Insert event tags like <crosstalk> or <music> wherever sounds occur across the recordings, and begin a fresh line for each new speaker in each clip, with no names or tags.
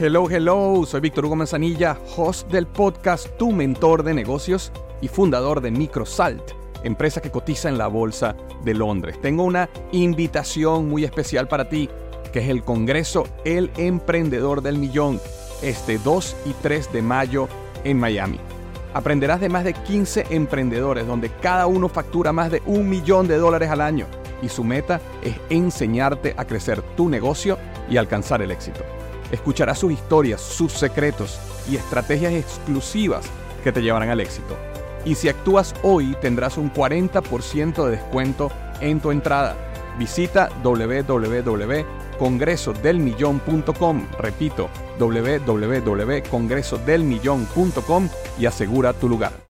Hello, hello, soy Víctor Hugo Manzanilla, host del podcast Tu Mentor de Negocios y fundador de Microsalt, empresa que cotiza en la Bolsa de Londres. Tengo una invitación muy especial para ti, que es el Congreso El Emprendedor del Millón, este 2 y 3 de mayo en Miami. Aprenderás de más de 15 emprendedores, donde cada uno factura más de un millón de dólares al año y su meta es enseñarte a crecer tu negocio y alcanzar el éxito. Escucharás sus historias, sus secretos y estrategias exclusivas que te llevarán al éxito. Y si actúas hoy tendrás un 40% de descuento en tu entrada. Visita www.congresodelmillón.com, repito, www.congresodelmillón.com y asegura tu lugar.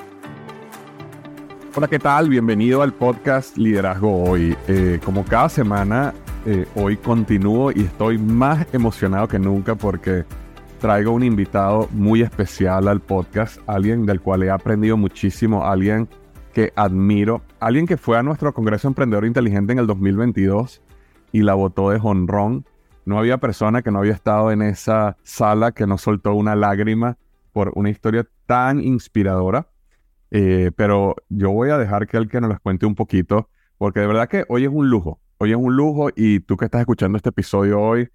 Hola, ¿qué tal? Bienvenido al podcast Liderazgo Hoy. Eh, como cada semana, eh, hoy continúo y estoy más emocionado que nunca porque traigo un invitado muy especial al podcast, alguien del cual he aprendido muchísimo, alguien que admiro, alguien que fue a nuestro Congreso Emprendedor Inteligente en el 2022 y la votó de jonrón. No había persona que no había estado en esa sala que no soltó una lágrima por una historia tan inspiradora. Eh, pero yo voy a dejar que él que nos las cuente un poquito, porque de verdad que hoy es un lujo. Hoy es un lujo y tú que estás escuchando este episodio hoy,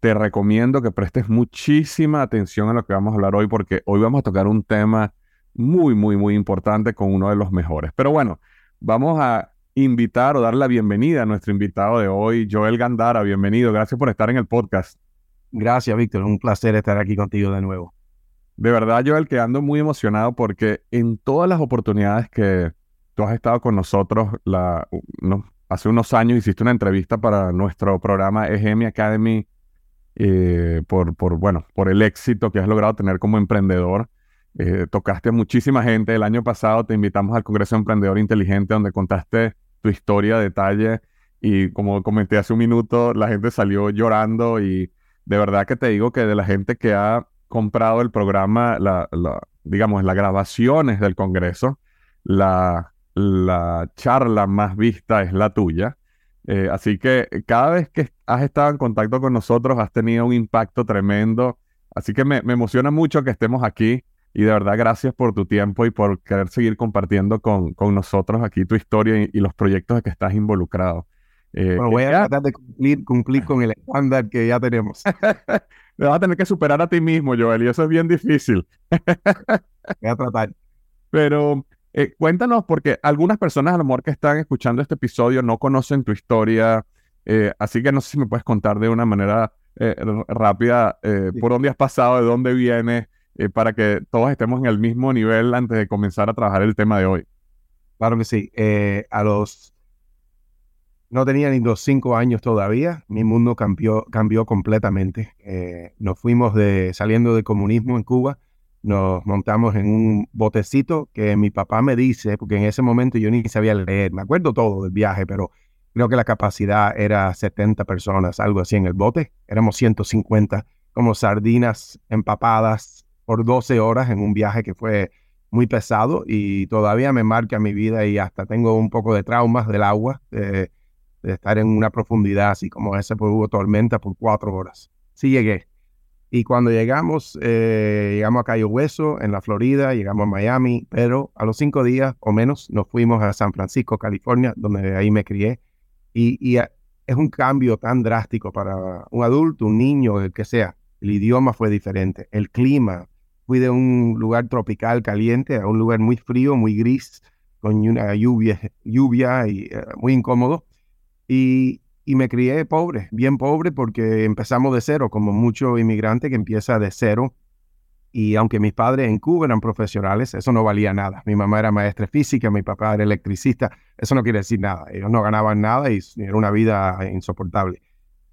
te recomiendo que prestes muchísima atención a lo que vamos a hablar hoy, porque hoy vamos a tocar un tema muy, muy, muy importante con uno de los mejores. Pero bueno, vamos a invitar o dar la bienvenida a nuestro invitado de hoy, Joel Gandara. Bienvenido, gracias por estar en el podcast.
Gracias, Víctor. Un placer estar aquí contigo de nuevo.
De verdad, Joel, que ando muy emocionado porque en todas las oportunidades que tú has estado con nosotros, hace unos años hiciste una entrevista para nuestro programa EGM Academy eh, por, por, bueno, por el éxito que has logrado tener como emprendedor. Eh, tocaste a muchísima gente. El año pasado te invitamos al Congreso Emprendedor Inteligente donde contaste tu historia a detalle y como comenté hace un minuto, la gente salió llorando y de verdad que te digo que de la gente que ha comprado el programa, la, digamos, las grabaciones del Congreso, la, la charla más vista es la tuya. Eh, así que cada vez que has estado en contacto con nosotros has tenido un impacto tremendo. Así que me, me emociona mucho que estemos aquí y de verdad gracias por tu tiempo y por querer seguir compartiendo con, con nosotros aquí tu historia y, los proyectos en que estás involucrado.
Eh, bueno, voy a tratar de cumplir, cumplir con el estándar que ya tenemos. <laughs>
Me vas a tener que superar a ti mismo, Joel, y eso es bien difícil.
voy a tratar.
Pero eh, cuéntanos, porque algunas personas a lo mejor que están escuchando este episodio no conocen tu historia, eh, así que no sé si me puedes contar de una manera eh, rápida por dónde has pasado, de dónde vienes, para que todos estemos en el mismo nivel antes de comenzar a trabajar el tema de hoy.
Claro que sí. a los no tenía ni los cinco años todavía, mi mundo cambió, cambió completamente. Eh, nos fuimos de, saliendo del comunismo en Cuba, nos montamos en un botecito que mi papá me dice, porque en ese momento yo ni sabía leer, me acuerdo todo del viaje, pero creo que la capacidad era 70 personas, algo así en el bote. Éramos 150 como sardinas empapadas por 12 horas en un viaje que fue muy pesado y todavía me marca mi vida y hasta tengo un poco de traumas del agua, de, estar en una profundidad así como esa, pues hubo tormenta por cuatro horas. Sí llegué. Y cuando llegamos, eh, llegamos a Cayo Hueso, en la Florida, llegamos a Miami, pero a los cinco días o menos nos fuimos a San Francisco, California, donde ahí me crié. Y, y es un cambio tan drástico para un adulto, un niño, el que sea. El idioma fue diferente, el clima, fui de un lugar tropical caliente a un lugar muy frío, muy gris, con una lluvia, lluvia y eh, muy incómodo. Y, y, me crié pobre, bien pobre, porque empezamos de cero, como mucho inmigrante que empieza de cero. Y aunque mis padres en Cuba eran profesionales, eso no valía nada. Mi mamá era maestra física, mi papá era electricista, eso no quiere decir nada. Ellos no ganaban nada y era una vida insoportable.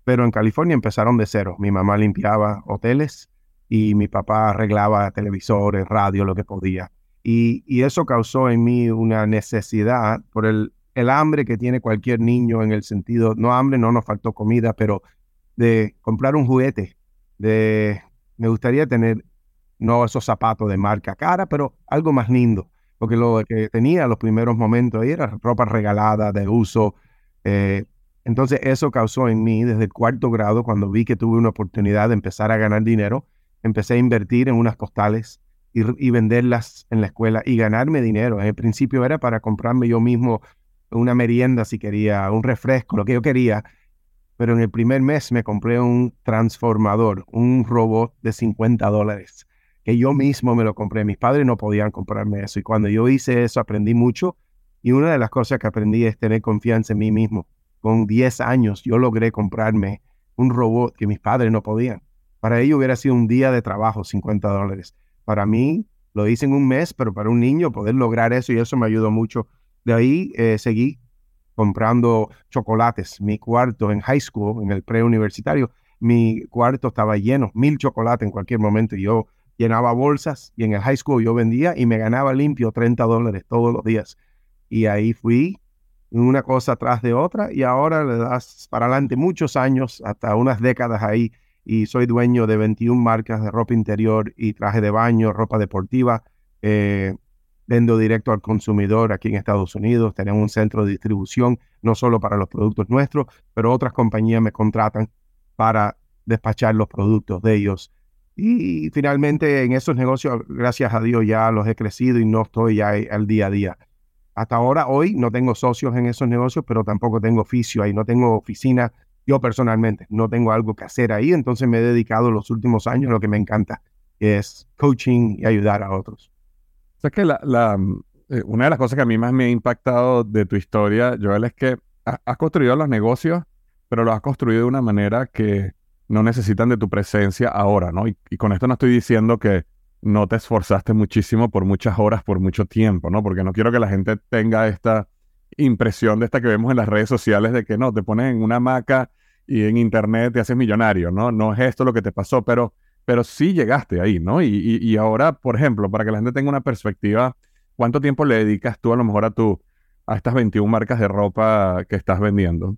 Pero en California empezaron de cero. Mi mamá limpiaba hoteles, y mi papá arreglaba televisores, radio, lo que podía. Y, y eso causó en mí una necesidad por el, el hambre que tiene cualquier niño en el sentido, no hambre, no nos faltó comida, pero de comprar un juguete, de me gustaría tener no esos zapatos de marca cara, pero algo más lindo, porque lo que tenía en los primeros momentos ahí era ropa regalada, de uso. Eh, entonces eso causó en mí desde el cuarto grado, cuando vi que tuve una oportunidad de empezar a ganar dinero, empecé a invertir en unas costales y, venderlas en la escuela y ganarme dinero. En el principio era para comprarme yo mismo una merienda si quería, un refresco, lo que yo quería. Pero en el primer mes me compré un transformador, un robot de 50 dólares, que yo mismo me lo compré. Mis padres no podían comprarme eso. Y cuando yo hice eso aprendí mucho. Y una de las cosas que aprendí es tener confianza en mí mismo. Con 10 años yo logré comprarme un robot que mis padres no podían. Para ellos hubiera sido un día de trabajo, 50 dólares. Para mí lo hice en un mes, pero para un niño poder lograr eso y eso me ayudó mucho. De ahí eh, seguí comprando chocolates. Mi cuarto en high school, en el preuniversitario, mi cuarto estaba lleno, mil chocolates en cualquier momento. Yo llenaba bolsas y en el high school yo vendía y me ganaba limpio 30 dólares todos los días. Y ahí fui una cosa tras de otra y ahora le das para adelante muchos años, hasta unas décadas ahí y soy dueño de 21 marcas de ropa interior y traje de baño, ropa deportiva. Eh, vendo directo al consumidor aquí en Estados Unidos. Tenemos un centro de distribución, no solo para los productos nuestros, pero otras compañías me contratan para despachar los productos de ellos. Y finalmente en esos negocios, gracias a Dios, ya los he crecido y no estoy ya al día a día. Hasta ahora, hoy, no tengo socios en esos negocios, pero tampoco tengo oficio ahí, no tengo oficina yo personalmente no tengo algo que hacer ahí, entonces me he dedicado los últimos años a lo que me encanta, que es coaching y ayudar a otros.
O sea, que la, eh, una de las cosas que a mí más me ha impactado de tu historia, Joel, es que has construido los negocios, pero los has construido de una manera que no necesitan de tu presencia ahora, ¿no? Y, y, con esto no estoy diciendo que no te esforzaste muchísimo por muchas horas, por mucho tiempo, ¿no? Porque no quiero que la gente tenga esta impresión de esta que vemos en las redes sociales de que no, te pones en una hamaca y en internet te haces millonario, ¿no? No es esto lo que te pasó, pero, pero sí llegaste ahí, ¿no? Y, y, ahora, por ejemplo, para que la gente tenga una perspectiva, ¿cuánto tiempo le dedicas tú a lo mejor a tu, a estas 21 marcas de ropa que estás vendiendo?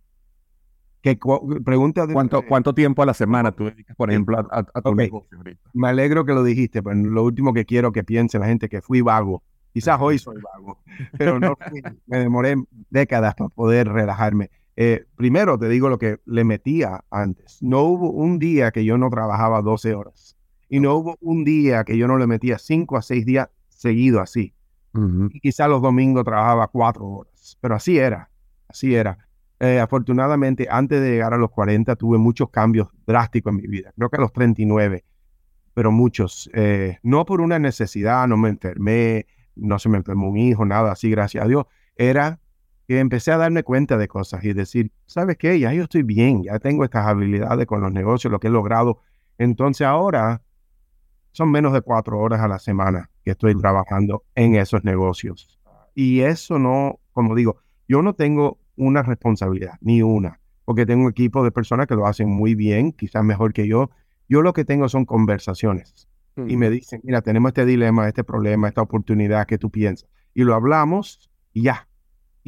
¿Qué pregunta
¿Cuánto, ¿Cuánto tiempo a la semana tú dedicas, por ejemplo, a, tu negocio ahorita?
Me alegro que lo dijiste, pero lo último que quiero que piense la gente que fui vago. Quizás hoy soy vago, pero no me demoré décadas para poder relajarme. Eh, primero te digo lo que le metía antes. No hubo un día que yo no trabajaba 12 horas. Y no hubo un día que yo no le metía 5 a 6 días seguido así. Y quizá los domingos trabajaba 4 horas. Pero así era. Así era. Eh, afortunadamente, antes de llegar a los 40, tuve muchos cambios drásticos en mi vida. Creo que a los 39, pero muchos. Eh, no por una necesidad, no me enfermé, no se me enfermó un hijo, nada así, gracias a Dios. Era que empecé a darme cuenta de cosas y decir, ¿sabes qué? Ya yo estoy bien, ya tengo estas habilidades con los negocios, lo que he logrado. Entonces ahora son menos de cuatro horas a la semana que estoy trabajando en esos negocios. Y eso no, como digo, yo no tengo una responsabilidad, ni una, porque tengo un equipo de personas que lo hacen muy bien, quizás mejor que yo. Yo lo que tengo son conversaciones y me dicen, mira, tenemos este dilema, este problema, esta oportunidad que tú piensas. Y lo hablamos y ya,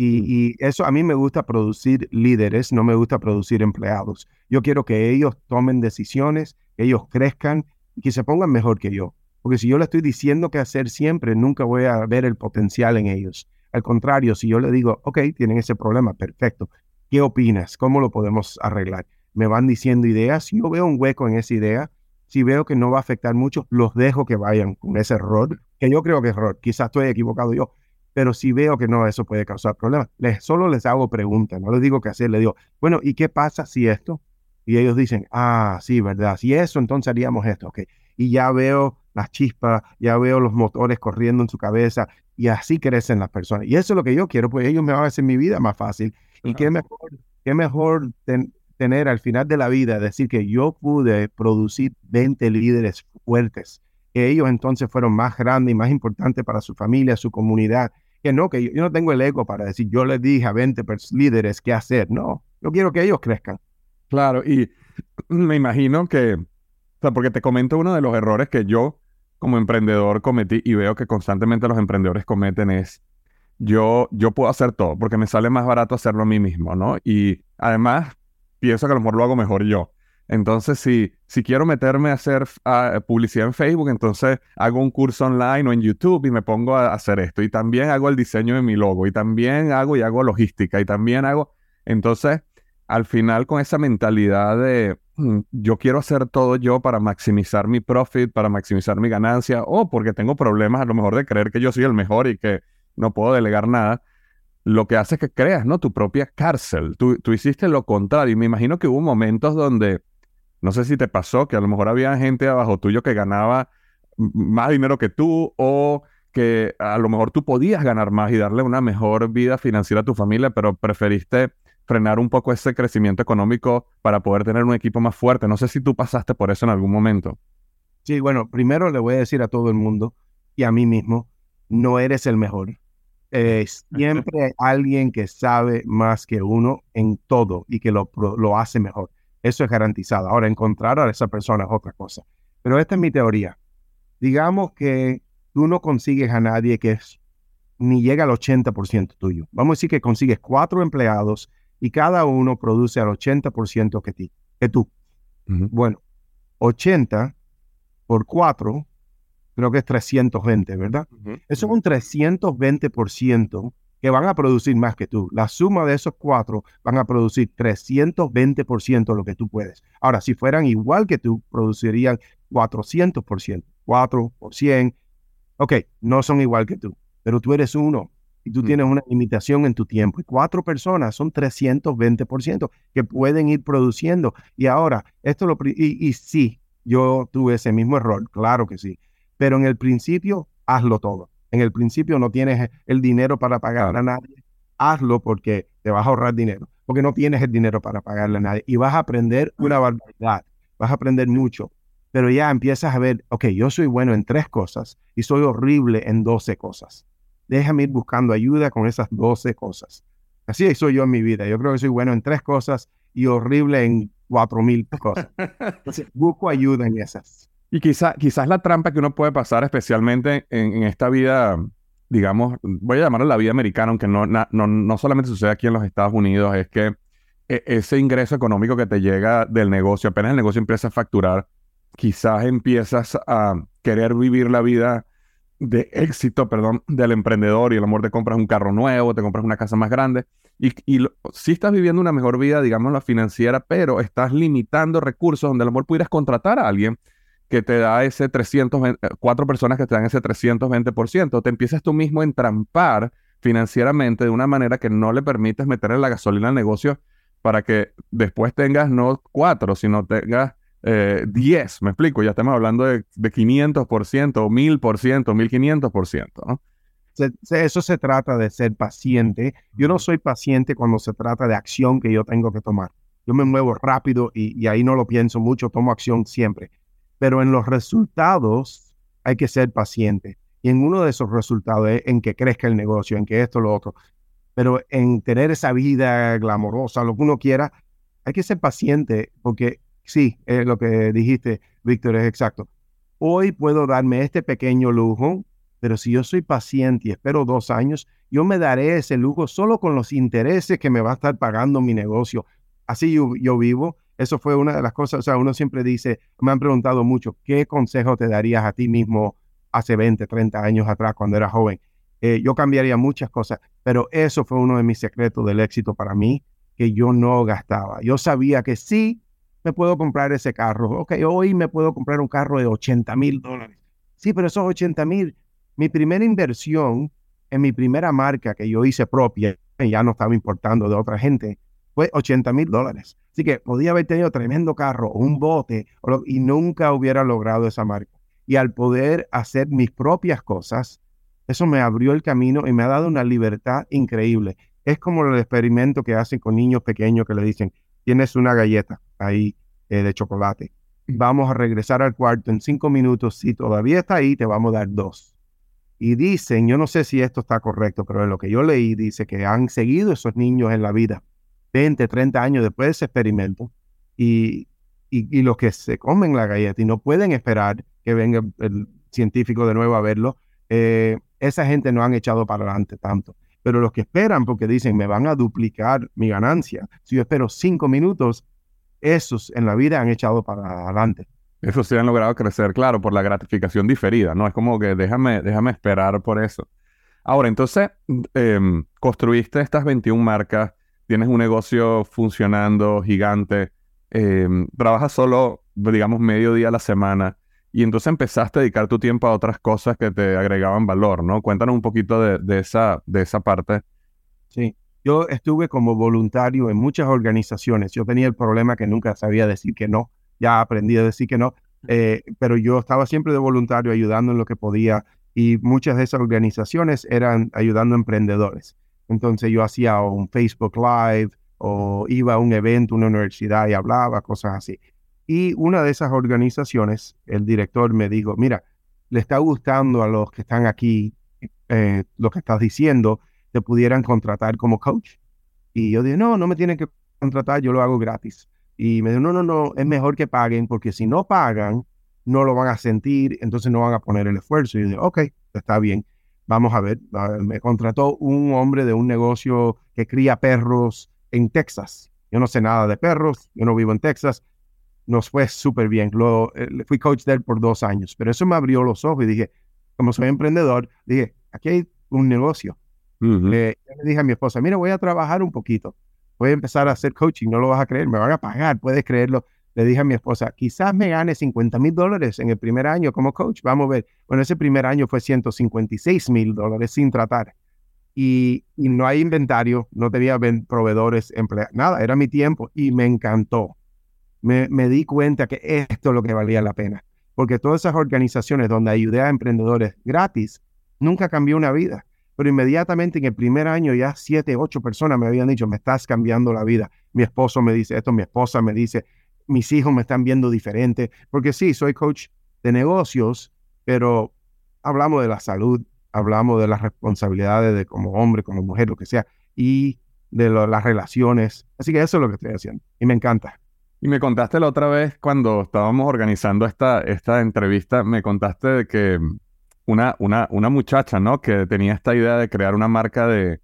Y, eso a mí me gusta producir líderes, no me gusta producir empleados. Yo quiero que ellos tomen decisiones, que ellos crezcan y que se pongan mejor que yo. Porque si yo le estoy diciendo qué hacer siempre, nunca voy a ver el potencial en ellos. Al contrario, si yo le digo, ok, tienen ese problema, perfecto. ¿Qué opinas? ¿Cómo lo podemos arreglar? Me van diciendo ideas. Si yo veo un hueco en esa idea, si veo que no va a afectar mucho, los dejo que vayan con ese error, que yo creo que es error. Quizás estoy equivocado yo, pero si veo que no, eso puede causar problemas. Les, solo les hago preguntas, no les digo qué hacer, les digo, bueno, ¿y qué pasa si esto? Y ellos dicen, ah, sí, ¿verdad? Si eso, entonces haríamos esto, ok. Y ya veo las chispas, ya veo los motores corriendo en su cabeza y así crecen las personas. Y eso es lo que yo quiero, pues ellos me van a hacer mi vida más fácil. Y qué mejor, qué mejor tener al final de la vida, decir que yo pude producir 20 líderes fuertes, que ellos entonces fueron más grandes y más importantes para su familia, su comunidad. Que no, que yo, no tengo el ego para decir, yo les dije a 20 líderes qué hacer. No, yo quiero que ellos crezcan.
Claro, y <clears throat> me imagino que, o sea, porque te comento uno de los errores que yo como emprendedor cometí y veo que constantemente los emprendedores cometen es, yo, yo puedo hacer todo porque me sale más barato hacerlo a mí mismo, ¿no? Y además pienso que a lo mejor lo hago mejor yo. Entonces, si, si quiero meterme a hacer publicidad en Facebook, entonces hago un curso online o en YouTube y me pongo a hacer esto. Y también hago el diseño de mi logo. Y también hago y hago logística. Y también hago... Entonces, al final con esa mentalidad de mm, yo quiero hacer todo yo para maximizar mi profit, para maximizar mi ganancia, o porque tengo problemas a lo mejor de creer que yo soy el mejor y que no puedo delegar nada, lo que hace es que creas, ¿no? Tu propia cárcel. Tú, tú hiciste lo contrario. Y me imagino que hubo momentos donde, no sé si te pasó, que a lo mejor había gente abajo tuyo que ganaba más dinero que tú o que a lo mejor tú podías ganar más y darle una mejor vida financiera a tu familia, pero preferiste frenar un poco ese crecimiento económico para poder tener un equipo más fuerte. No sé si tú pasaste por eso en algún momento.
Sí, bueno, primero le voy a decir a todo el mundo y a mí mismo, no eres el mejor. siempre hay alguien que sabe más que uno en todo y que lo, lo hace mejor. Eso es garantizado. Ahora, encontrar a esa persona es otra cosa. Pero esta es mi teoría. Digamos que tú no consigues a nadie que es, ni llega al 80% tuyo. Vamos a decir que consigues cuatro empleados y cada uno produce al 80% que, ti, que tú. Bueno, 80 por 4, creo que es 320, ¿verdad? Eso es un 320% que van a producir más que tú. La suma de esos cuatro van a producir 320% de lo que tú puedes. Ahora, si fueran igual que tú, producirían 400%. 4 por 100. Ok, no son igual que tú, pero tú eres uno y tú mm. tienes una limitación en tu tiempo. Y cuatro personas son 320% que pueden ir produciendo. Y ahora, esto lo... Y, y sí, yo tuve ese mismo error, claro que sí. Pero en el principio, hazlo todo. En el principio no tienes el dinero para pagar a nadie. Hazlo porque te vas a ahorrar dinero. Porque no tienes el dinero para pagarle a nadie. Y vas a aprender una barbaridad. Vas a aprender mucho. Pero ya empiezas a ver, ok, yo soy bueno en tres cosas y soy horrible en 12 cosas déjame ir buscando ayuda con esas 12 cosas. Así soy yo en mi vida. Yo creo que soy bueno en tres cosas y horrible en cuatro mil cosas. Entonces, busco ayuda en esas.
Y quizá, quizás la trampa que uno puede pasar, especialmente en, esta vida, digamos, voy a llamarla la vida americana, aunque no, no, no solamente sucede aquí en los Estados Unidos, es que e, ese ingreso económico que te llega del negocio, apenas el negocio empieza a facturar, quizás empiezas a querer vivir la vida de éxito, perdón, del emprendedor y el amor te compras un carro nuevo, te compras una casa más grande. Y, y sí estás viviendo una mejor vida, digamos, la financiera, pero estás limitando recursos donde a lo mejor pudieras contratar a alguien que te da ese 320, cuatro personas que te dan ese 320%, te empiezas tú mismo a entrampar financieramente de una manera que no le permites meterle la gasolina al negocio para que después tengas no cuatro, sino tengas eh, 10, me explico, ya estamos hablando de, de 500%, 1000%, 1500%, ¿no?
eso se trata de ser paciente. Yo no soy paciente cuando se trata de acción que yo tengo que tomar. Yo me muevo rápido y, y ahí no lo pienso mucho, tomo acción siempre. Pero en los resultados hay que ser paciente. Y en uno de esos resultados es en que crezca el negocio, en que esto, lo otro. Pero en tener esa vida glamorosa, lo que uno quiera, hay que ser paciente porque sí, es lo que dijiste, Víctor, es exacto. Hoy puedo darme este pequeño lujo, pero si yo soy paciente y espero dos años, yo me daré ese lujo solo con los intereses que me va a estar pagando mi negocio. Así yo vivo. Eso fue una de las cosas, o sea, uno siempre dice, me han preguntado mucho, ¿qué consejo te darías a ti mismo hace 20, 30 años atrás cuando era joven? Eh, yo cambiaría muchas cosas, pero eso fue uno de mis secretos del éxito para mí, que yo no gastaba. Yo sabía que sí, me puedo comprar ese carro. Ok, hoy me puedo comprar un carro de 80 mil dólares. Sí, pero esos 80 mil, mi primera inversión en mi primera marca que yo hice propia, ya no estaba importando de otra gente, fue 80 mil dólares. Así que podía haber tenido tremendo carro, un bote, y nunca hubiera logrado esa marca. Y al poder hacer mis propias cosas, eso me abrió el camino y me ha dado una libertad increíble. Es como el experimento que hacen con niños pequeños que le dicen, tienes una galleta ahí eh, de chocolate. Vamos a regresar al cuarto en cinco minutos. Si todavía está ahí, te vamos a dar dos. Y dicen, yo no sé si esto está correcto, pero en lo que yo leí dice que han seguido esos niños en la vida 20, 30 años después de ese experimento y, y, los que se comen la galleta y no pueden esperar que venga el científico de nuevo a verlo, eh, esa gente no han echado para adelante tanto. Pero los que esperan porque dicen, me van a duplicar mi ganancia, si yo espero cinco minutos, esos en la vida han echado para adelante.
Eso sí han logrado crecer, claro, por la gratificación diferida, ¿no? Es como que déjame, déjame esperar por eso. Ahora, entonces, em, construiste estas 21 marcas, tienes un negocio funcionando gigante, em, trabajas solo, digamos, medio día a la semana, y entonces empezaste a dedicar tu tiempo a otras cosas que te agregaban valor, ¿no? Cuéntanos un poquito de, de esa, de esa parte.
Sí, yo estuve como voluntario en muchas organizaciones. Yo tenía el problema que nunca sabía decir que no. Ya aprendí a decir que no, eh, pero yo estaba siempre de voluntario ayudando en lo que podía y muchas de esas organizaciones eran ayudando a emprendedores. Entonces yo hacía un Facebook Live o iba a un evento, una universidad y hablaba, cosas así. Y una de esas organizaciones, el director me dijo, mira, le está gustando a los que están aquí eh, lo que estás diciendo, te pudieran contratar como coach. Y yo dije, no, no me tienen que contratar, yo lo hago gratis. Y me dijo, no, no, no, es mejor que paguen porque si no pagan, no lo van a sentir, entonces no van a poner el esfuerzo. Y yo dije, ok, está bien, vamos a ver. Me contrató un hombre de un negocio que cría perros en Texas. Yo no sé nada de perros, yo no vivo en Texas. Nos fue súper bien. Lo, eh, fui coach de él por dos años, pero eso me abrió los ojos y dije, como soy emprendedor, dije, aquí hay un negocio le, dije a mi esposa, mira, voy a trabajar un poquito, voy a empezar a hacer coaching, no lo vas a creer, me van a pagar, puedes creerlo. Le dije a mi esposa, quizás me gane 50 mil dólares en el primer año como coach, vamos a ver. Bueno, ese primer año fue 156 mil dólares sin tratar. Y, no hay inventario, no tenía proveedores, empleados, nada, era mi tiempo y me encantó. Me, me di cuenta que esto es lo que valía la pena, porque todas esas organizaciones donde ayudé a emprendedores gratis, nunca cambió una vida pero inmediatamente en el primer año ya siete, ocho personas me habían dicho, me estás cambiando la vida. Mi esposo me dice esto, mi esposa me dice, mis hijos me están viendo diferente, porque sí, soy coach de negocios, pero hablamos de la salud, hablamos de las responsabilidades de como hombre, como mujer, lo que sea, y de las relaciones. Así que eso es lo que estoy haciendo y me encanta.
Y me contaste la otra vez cuando estábamos organizando esta, esta entrevista, me contaste de que una, una, una muchacha, ¿no? Que tenía esta idea de crear una marca de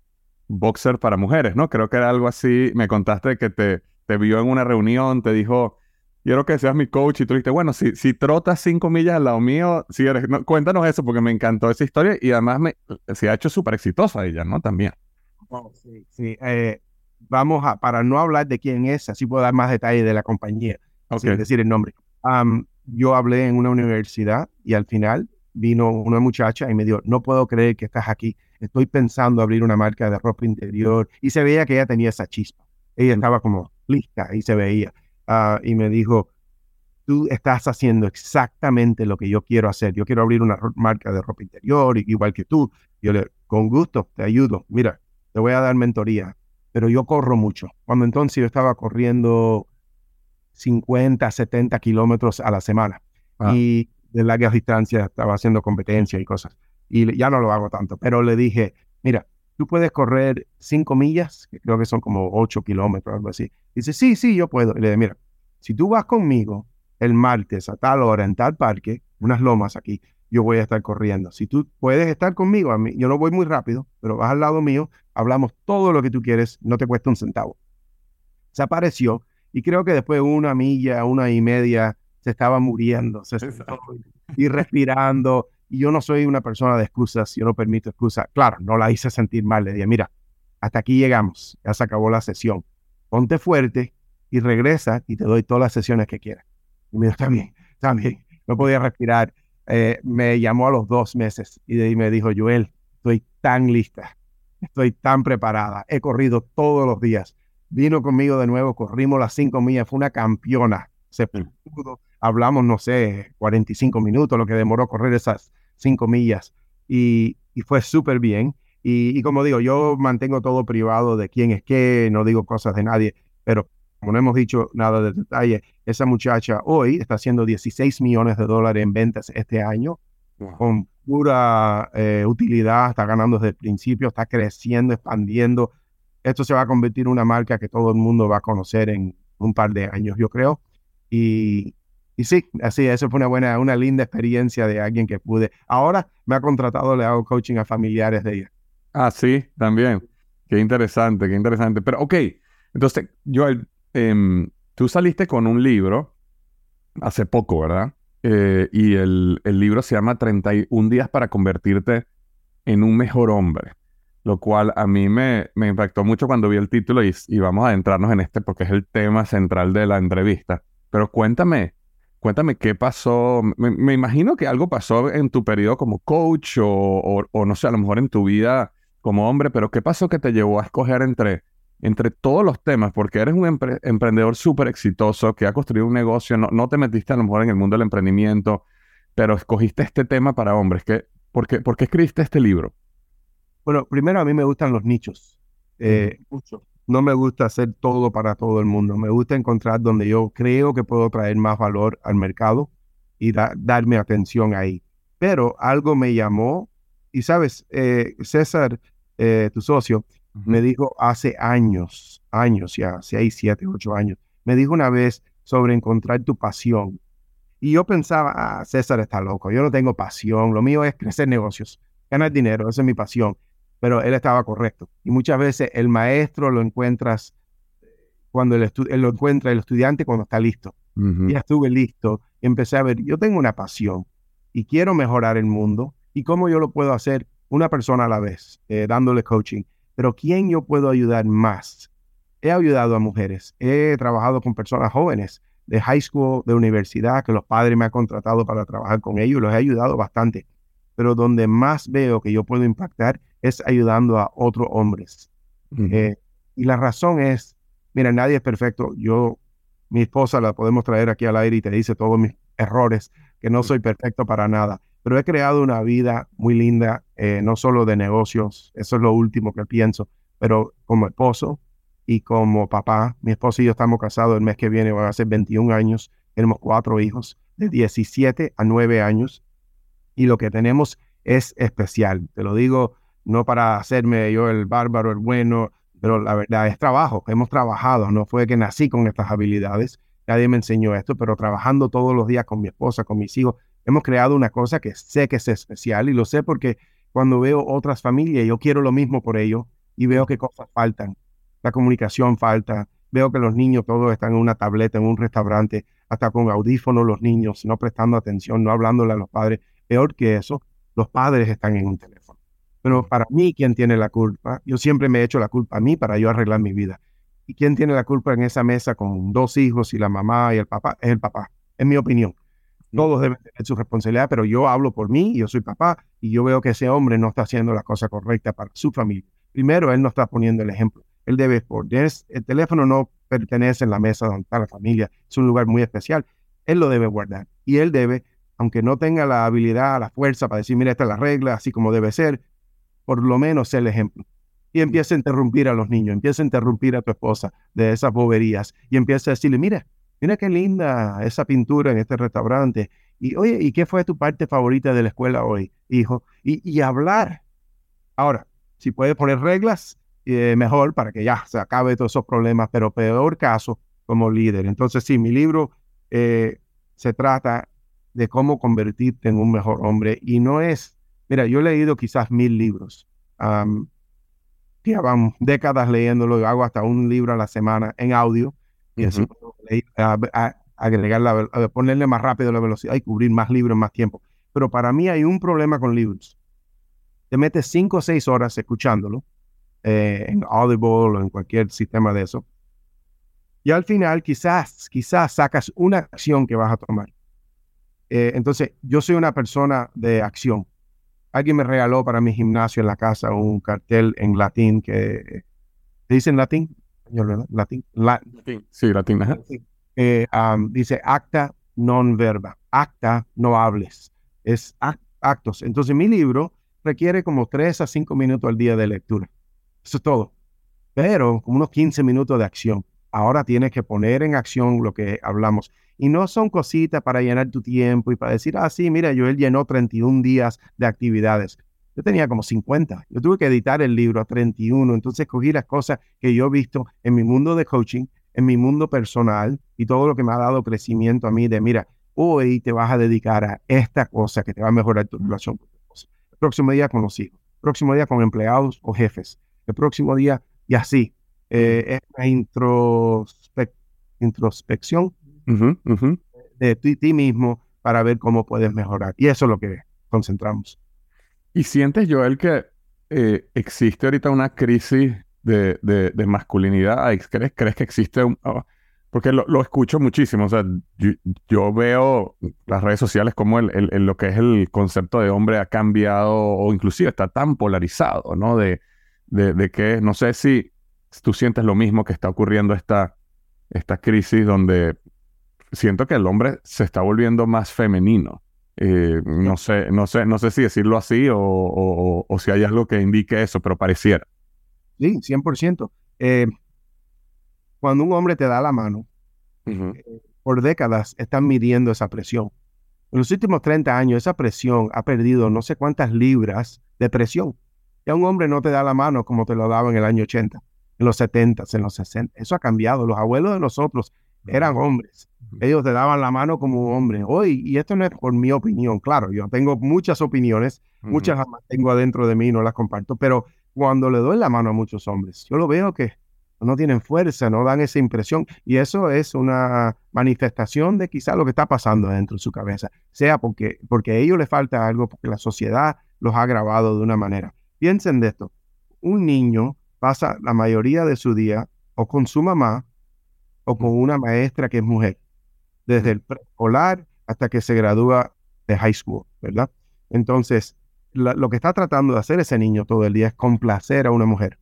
boxer para mujeres, ¿no? Creo que era algo así. Me contaste que te, te vio en una reunión, te dijo, quiero que seas mi coach. Y tú dijiste, bueno, si, si trotas cinco millas al lado mío, si eres... cuéntanos eso, porque me encantó esa historia y además me, se ha hecho súper exitosa ella, ¿no? También.
Oh, sí, sí. Eh, vamos a, para no hablar de quién es, así puedo dar más detalles de la compañía, sin decir el nombre. yo hablé en una universidad y al final vino una muchacha y me dijo, no puedo creer que estás aquí, estoy pensando abrir una marca de ropa interior. Y se veía que ella tenía esa chispa. Ella estaba como lista y se veía. Ah, y me dijo, tú estás haciendo exactamente lo que yo quiero hacer. Yo quiero abrir una marca de ropa interior, igual que tú. Yo le, con gusto, te ayudo. Mira, te voy a dar mentoría, pero yo corro mucho. Cuando entonces yo estaba corriendo 50, 70 kilómetros a la semana. Ah. Y de largas distancias, estaba haciendo competencia y cosas. Y ya no lo hago tanto, pero le dije, mira, tú puedes correr cinco millas, que creo que son como ocho kilómetros, algo así. dice, sí, sí, yo puedo. Y le dije, mira, si tú vas conmigo el martes a tal hora en tal parque, unas lomas aquí, yo voy a estar corriendo. Si tú puedes estar conmigo, a mí, yo no voy muy rápido, pero vas al lado mío, hablamos todo lo que tú quieres, no te cuesta un centavo. Se apareció y creo que después de una milla, una y media, se estaba muriendo, se y respirando. Y yo no soy una persona de excusas, yo no permito excusas. Claro, no la hice sentir mal, le dije, mira, hasta aquí llegamos, ya se acabó la sesión. Ponte fuerte y regresa y te doy todas las sesiones que quieras. Y me dijo, está bien, está bien. No podía respirar. Eh, me llamó a los dos meses y, de, ahí me dijo, Joel, estoy tan lista, estoy tan preparada, he corrido todos los días. Vino conmigo de nuevo, corrimos las cinco millas, fue una campeona. Se pudo, hablamos, no sé, 45 minutos, lo que demoró correr esas cinco millas. Y, y fue súper bien. Y, y, como digo, yo mantengo todo privado de quién es qué, no digo cosas de nadie, pero como no hemos dicho nada de detalle, esa muchacha hoy está haciendo 16 millones de dólares en ventas este año, con pura eh, utilidad, está ganando desde el principio, está creciendo, expandiendo. Esto se va a convertir en una marca que todo el mundo va a conocer en un par de años, yo creo. Y, y sí, así, eso fue una buena, una linda experiencia de alguien que pude. Ahora me ha contratado, le hago coaching a familiares de ella.
Ah, sí, también. Qué interesante, qué interesante. Pero, ok, entonces, yo Em, tú saliste con un libro hace poco, ¿verdad? Eh, y el, libro se llama 31 días para convertirte en un mejor hombre, lo cual a mí me, me impactó mucho cuando vi el título y, vamos a adentrarnos en este porque es el tema central de la entrevista. Pero cuéntame, cuéntame qué pasó. Me, imagino que algo pasó en tu periodo como coach o, o no sé, a lo mejor en tu vida como hombre, pero ¿qué pasó que te llevó a escoger entre entre todos los temas, porque eres un emprendedor súper exitoso que ha construido un negocio, no, no, te metiste a lo mejor en el mundo del emprendimiento, pero escogiste este tema para hombres. ¿Qué, por, qué, ¿Por qué escribiste este libro?
Bueno, primero a mí me gustan los nichos. Eh, no me gusta hacer todo para todo el mundo. Me gusta encontrar donde yo creo que puedo traer más valor al mercado y darme atención ahí. Pero algo me llamó, y sabes, eh, César, eh, tu socio, me dijo hace años, años ya, seis, siete, ocho años, me dijo una vez sobre encontrar tu pasión. Y yo pensaba, ah, César está loco, yo no tengo pasión, lo mío es crecer negocios, ganar dinero, esa es mi pasión. Pero él estaba correcto. Y muchas veces el maestro lo encuentras cuando él lo encuentra el estudiante cuando está listo. Ya estuve listo empecé a ver, yo tengo una pasión y quiero mejorar el mundo. ¿Y cómo yo lo puedo hacer? Una persona a la vez, eh, dándole coaching pero ¿quién yo puedo ayudar más? He ayudado a mujeres, he trabajado con personas jóvenes de high school, de universidad, que los padres me han contratado para trabajar con ellos, los he ayudado bastante, pero donde más veo que yo puedo impactar es ayudando a otros hombres. Eh, y la razón es, mira, nadie es perfecto. Yo, mi esposa la podemos traer aquí al aire y te dice todos mis errores, que no soy perfecto para nada pero he creado una vida muy linda, eh, no solo de negocios, eso es lo último que pienso, pero como esposo y como papá, mi esposo y yo estamos casados el mes que viene, van a ser 21 años, tenemos cuatro hijos de 17 a 9 años y lo que tenemos es especial, te lo digo no para hacerme yo el bárbaro, el bueno, pero la verdad es trabajo, hemos trabajado, no fue que nací con estas habilidades, nadie me enseñó esto, pero trabajando todos los días con mi esposa, con mis hijos, hemos creado una cosa que sé que es especial y lo sé porque cuando veo otras familias, yo quiero lo mismo por ellos y veo que cosas faltan. La comunicación falta. Veo que los niños todos están en una tableta, en un restaurante, hasta con audífonos los niños, no prestando atención, no hablándole a los padres. Peor que eso, los padres están en un teléfono. Pero para mí, ¿quién tiene la culpa? Yo siempre me he hecho la culpa a mí para yo arreglar mi vida. ¿Y quién tiene la culpa en esa mesa con dos hijos y la mamá y el papá? Es el papá, en mi opinión. Todos deben tener su responsabilidad, pero yo hablo por mí, yo soy papá y yo veo que ese hombre no está haciendo la cosa correcta para su familia. Primero, él no está poniendo el ejemplo. Él debe, el teléfono no pertenece en la mesa donde está la familia, es un lugar muy especial. Él lo debe guardar y él debe, aunque no tenga la habilidad, la fuerza para decir, mira, esta es la regla, así como debe ser, por lo menos el ejemplo. Y empieza a interrumpir a los niños, empieza a interrumpir a tu esposa de esas boberías y empieza a decirle, mira, mira qué linda esa pintura en este restaurante. Y oye, ¿y qué fue tu parte favorita de la escuela hoy, hijo? Y, hablar. Ahora, si puedes poner reglas, eh, mejor para que ya se acabe todos esos problemas, pero peor caso como líder. Entonces, sí, mi libro eh, se trata de cómo convertirte en un mejor hombre. Y no es, mira, yo he leído quizás mil libros. Um, llevan décadas leyéndolo, hago hasta un libro a la semana en audio. Y así puedo leer, a, ponerle más rápido la velocidad y cubrir más libros en más tiempo. Pero para mí hay un problema con libros. Te metes cinco o seis horas escuchándolo eh, en Audible o en cualquier sistema de eso. Y al final quizás, quizás sacas una acción que vas a tomar. Eh, entonces, yo soy una persona de acción. Alguien me regaló para mi gimnasio en la casa un cartel en latín que... ¿Te dice en latín? Latín.
latín. Sí, latín.
Eh, dice acta non verba. Acta, no hables. Es actos. Entonces, mi libro requiere como 3 a 5 minutos al día de lectura. Eso es todo. Pero como unos 15 minutos de acción. Ahora tienes que poner en acción lo que hablamos. Y no son cositas para llenar tu tiempo y para decir, ah, sí, mira, yo él llenó 31 días de actividades. Yo tenía como 50. Yo tuve que editar el libro a 31. Entonces cogí las cosas que yo he visto en mi mundo de coaching, en mi mundo personal y todo lo que me ha dado crecimiento a mí de, mira, hoy te vas a dedicar a esta cosa que te va a mejorar tu relación con tu esposa. El próximo día con los hijos. El próximo día con empleados o jefes. El próximo día y así. Eh, es una introspección de ti, mismo para ver cómo puedes mejorar. Y eso es lo que concentramos.
¿Y sientes, Joel, que eh, existe ahorita una crisis de, de, masculinidad? ¿Crees, ¿Crees, que existe un... Oh, porque lo, lo, escucho muchísimo, o sea, yo, veo las redes sociales como el, el, lo que es el concepto de hombre ha cambiado o inclusive está tan polarizado, ¿no? De, de, de que no sé si tú sientes lo mismo que está ocurriendo esta, esta crisis donde siento que el hombre se está volviendo más femenino. Eh, no sé, no sé, no sé si decirlo así o, si hay algo que indique eso, pero pareciera.
Sí, 100%. Eh, cuando un hombre te da la mano, eh, por décadas están midiendo esa presión. En los últimos 30 años, esa presión ha perdido no sé cuántas libras de presión. Ya un hombre no te da la mano como te lo daba en el año 80 en los 70, en los 60. Eso ha cambiado. Los abuelos de nosotros eran hombres. Ellos te daban la mano como hombre. Hoy, y esto no es por mi opinión, claro, yo tengo muchas opiniones, muchas las tengo adentro de mí, no las comparto, pero cuando le doy la mano a muchos hombres, yo lo veo que no tienen fuerza, no dan esa impresión. Y eso es una manifestación de quizá lo que está pasando dentro de su cabeza, sea porque, porque a ellos les falta algo, porque la sociedad los ha grabado de una manera. Piensen de esto. Un niño pasa la mayoría de su día o con su mamá o con una maestra que es mujer, desde el preescolar hasta que se gradúa de high school, ¿verdad? Entonces, lo que está tratando de hacer ese niño todo el día es complacer a una mujer,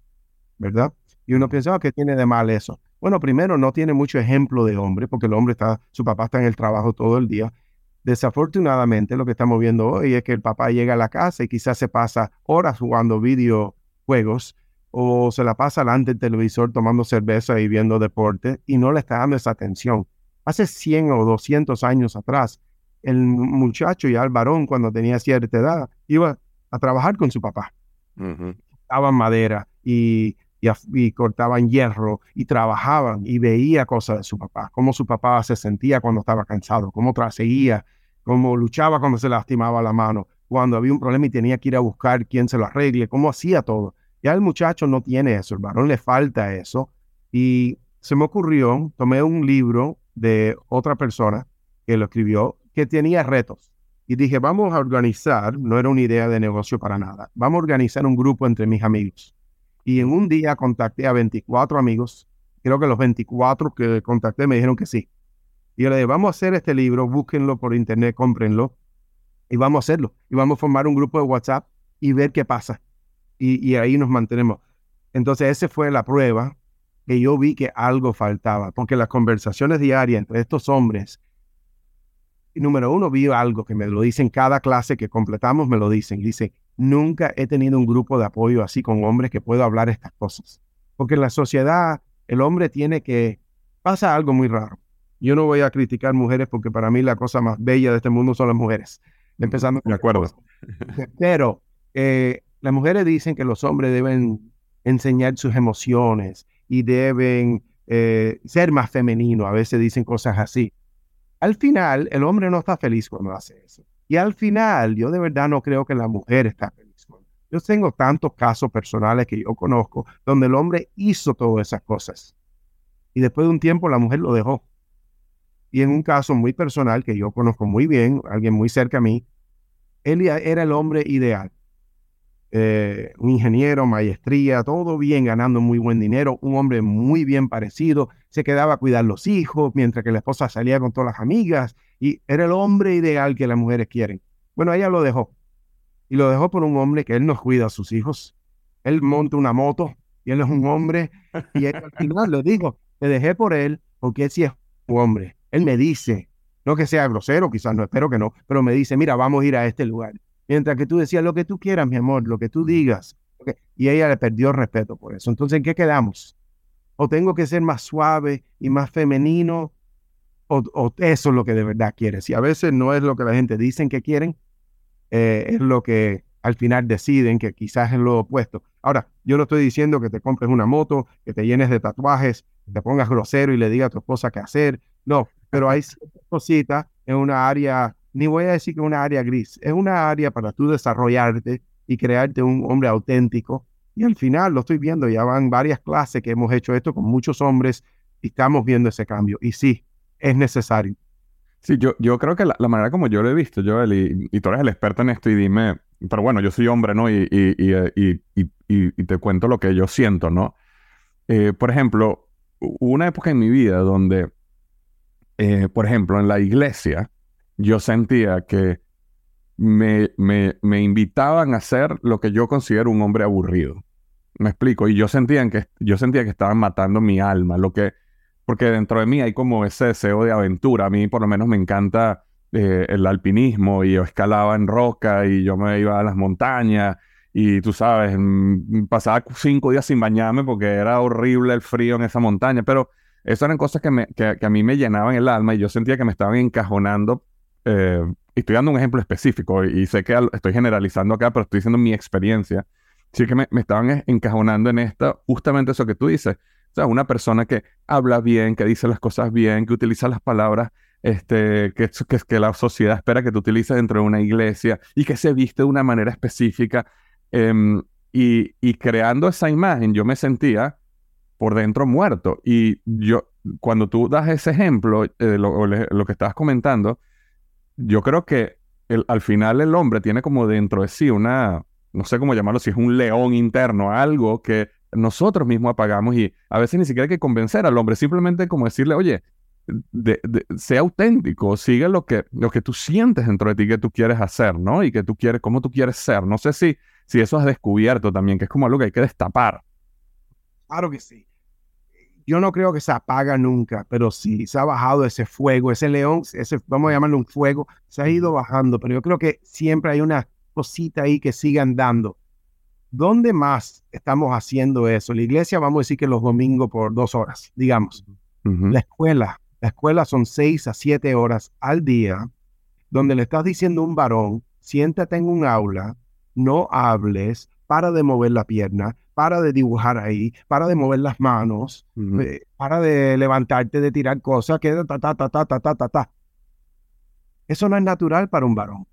¿verdad? Y uno piensa, oh, ¿qué tiene de mal eso? Bueno, primero, no tiene mucho ejemplo de hombre, porque el hombre está, su papá está en el trabajo todo el día. Desafortunadamente, lo que estamos viendo hoy es que el papá llega a la casa y quizás se pasa horas jugando videojuegos o se la pasa delante del televisor tomando cerveza y viendo deporte y no le está dando esa atención. Hace 100 o 200 años atrás, el muchacho y el varón cuando tenía cierta edad iba a trabajar con su papá. Cortaban madera y, y, cortaban hierro y trabajaban y veía cosas de su papá, cómo su papá se sentía cuando estaba cansado, cómo traseguía, cómo luchaba cuando se lastimaba la mano, cuando había un problema y tenía que ir a buscar quién se lo arregle, cómo hacía todo. Ya el muchacho no tiene eso, el varón le falta eso. Y se me ocurrió, tomé un libro de otra persona que lo escribió, que tenía retos. Y dije, vamos a organizar, no era una idea de negocio para nada, vamos a organizar un grupo entre mis amigos. Y en un día contacté a 24 amigos, creo que los 24 que contacté me dijeron que sí. Y yo le dije, vamos a hacer este libro, búsquenlo por internet, cómprenlo, y vamos a hacerlo. Y vamos a formar un grupo de WhatsApp y ver qué pasa y, ahí nos mantenemos. Entonces, esa fue la prueba que yo vi que algo faltaba, porque las conversaciones diarias entre estos hombres, número uno, vi algo que me lo dicen cada clase que completamos, me lo dicen. Dice, nunca he tenido un grupo de apoyo así con hombres que puedo hablar estas cosas. Porque en la sociedad, el hombre tiene que, pasa algo muy raro. Yo no voy a criticar mujeres porque para mí la cosa más bella de este mundo son las mujeres. Empezando.
De acuerdo. <laughs>
Pero eh, las mujeres dicen que los hombres deben enseñar sus emociones y deben eh, ser más femeninos. A veces dicen cosas así. al final, el hombre no está feliz cuando hace eso. Y al final, yo de verdad no creo que la mujer está feliz. Yo tengo tantos casos personales que yo conozco donde el hombre hizo todas esas cosas. Y después de un tiempo la mujer lo dejó. Y en un caso muy personal que yo conozco muy bien, alguien muy cerca a mí, él era el hombre ideal. Eh, un ingeniero, maestría, todo bien, ganando muy buen dinero, un hombre muy bien parecido, se quedaba a cuidar los hijos, mientras que la esposa salía con todas las amigas, y era el hombre ideal que las mujeres quieren. Bueno, ella lo dejó, y lo dejó por un hombre que él no cuida a sus hijos. Él monta una moto, y él es un hombre, y al final le digo, te dejé por él, porque él sí es un hombre. Él me dice, no que sea grosero, quizás no, espero que no, pero me dice, mira, vamos a ir a este lugar. Mientras que tú decías lo que tú quieras, mi amor, lo que tú digas. Y ella le perdió respeto por eso. Entonces, ¿en qué quedamos? ¿O tengo que ser más suave y más femenino? ¿O, eso es lo que de verdad quieres? Y a veces no es lo que la gente dice que quieren, eh, es lo que al final deciden que quizás es lo opuesto. Ahora, yo no estoy diciendo que te compres una moto, que te llenes de tatuajes, que te pongas grosero y le digas a tu esposa qué hacer. No, pero hay cositas en una área, ni voy a decir que una área gris, es una área para tú desarrollarte y crearte un hombre auténtico. Y al final lo estoy viendo, ya van varias clases que hemos hecho esto con muchos hombres y estamos viendo ese cambio. Y sí, es necesario.
Sí, yo, yo creo que la, manera como yo lo he visto, Joel, y, y, tú eres el experto en esto y dime, pero bueno, yo soy hombre, ¿no? Y, y, y te cuento lo que yo siento, ¿no? Eh, por ejemplo, hubo una época en mi vida donde eh, por ejemplo, en la iglesia, yo sentía que me, me, me, invitaban a ser lo que yo considero un hombre aburrido. Me explico. Y yo sentía que, yo sentía que estaban matando mi alma, lo que, porque dentro de mí hay como ese deseo de aventura. A mí por lo menos me encanta eh, el alpinismo y yo escalaba en roca y yo me iba a las montañas y tú sabes, mm, pasaba cinco días sin bañarme porque era horrible el frío en esa montaña, pero esas eran cosas que, me, que, a mí me llenaban el alma y yo sentía que me estaban encajonando. Eh, y estoy dando un ejemplo específico y, sé que estoy generalizando acá, pero estoy diciendo mi experiencia. Sí que me, estaban encajonando en esta, justamente eso que tú dices. O sea, una persona que habla bien, que dice las cosas bien, que utiliza las palabras este, que, que, que la sociedad espera que tú utilices dentro de una iglesia y que se viste de una manera específica. Em, y, y, creando esa imagen, yo me sentía por dentro muerto. Y yo, cuando tú das ese ejemplo, eh, lo, que estabas comentando, yo creo que al final el hombre tiene como dentro de sí una, no sé cómo llamarlo, si es un león interno, algo que nosotros mismos apagamos y a veces ni siquiera hay que convencer al hombre, simplemente como decirle, oye, sea auténtico, sigue lo que, lo que tú sientes dentro de ti que tú quieres hacer, ¿no? Y que tú quieres, cómo tú quieres ser. No sé si, si eso has descubierto también, que es como algo que hay que destapar.
Claro que sí. Yo no creo que se apaga nunca, pero sí se ha bajado ese fuego, ese león, ese, vamos a llamarlo un fuego, se ha ido bajando, pero yo creo que siempre hay una cosita ahí que sigue andando. ¿Dónde más estamos haciendo eso? La iglesia, vamos a decir que los domingos por dos horas, digamos. La escuela, la escuela son seis a siete horas al día, donde le estás diciendo a un varón, siéntate en un aula, no hables, para de mover la pierna, para de dibujar ahí, para de mover las manos, eh, para de levantarte, de tirar cosas, que ta, ta, ta, ta, ta, ta, ta, ta. Eso no es natural para un varón.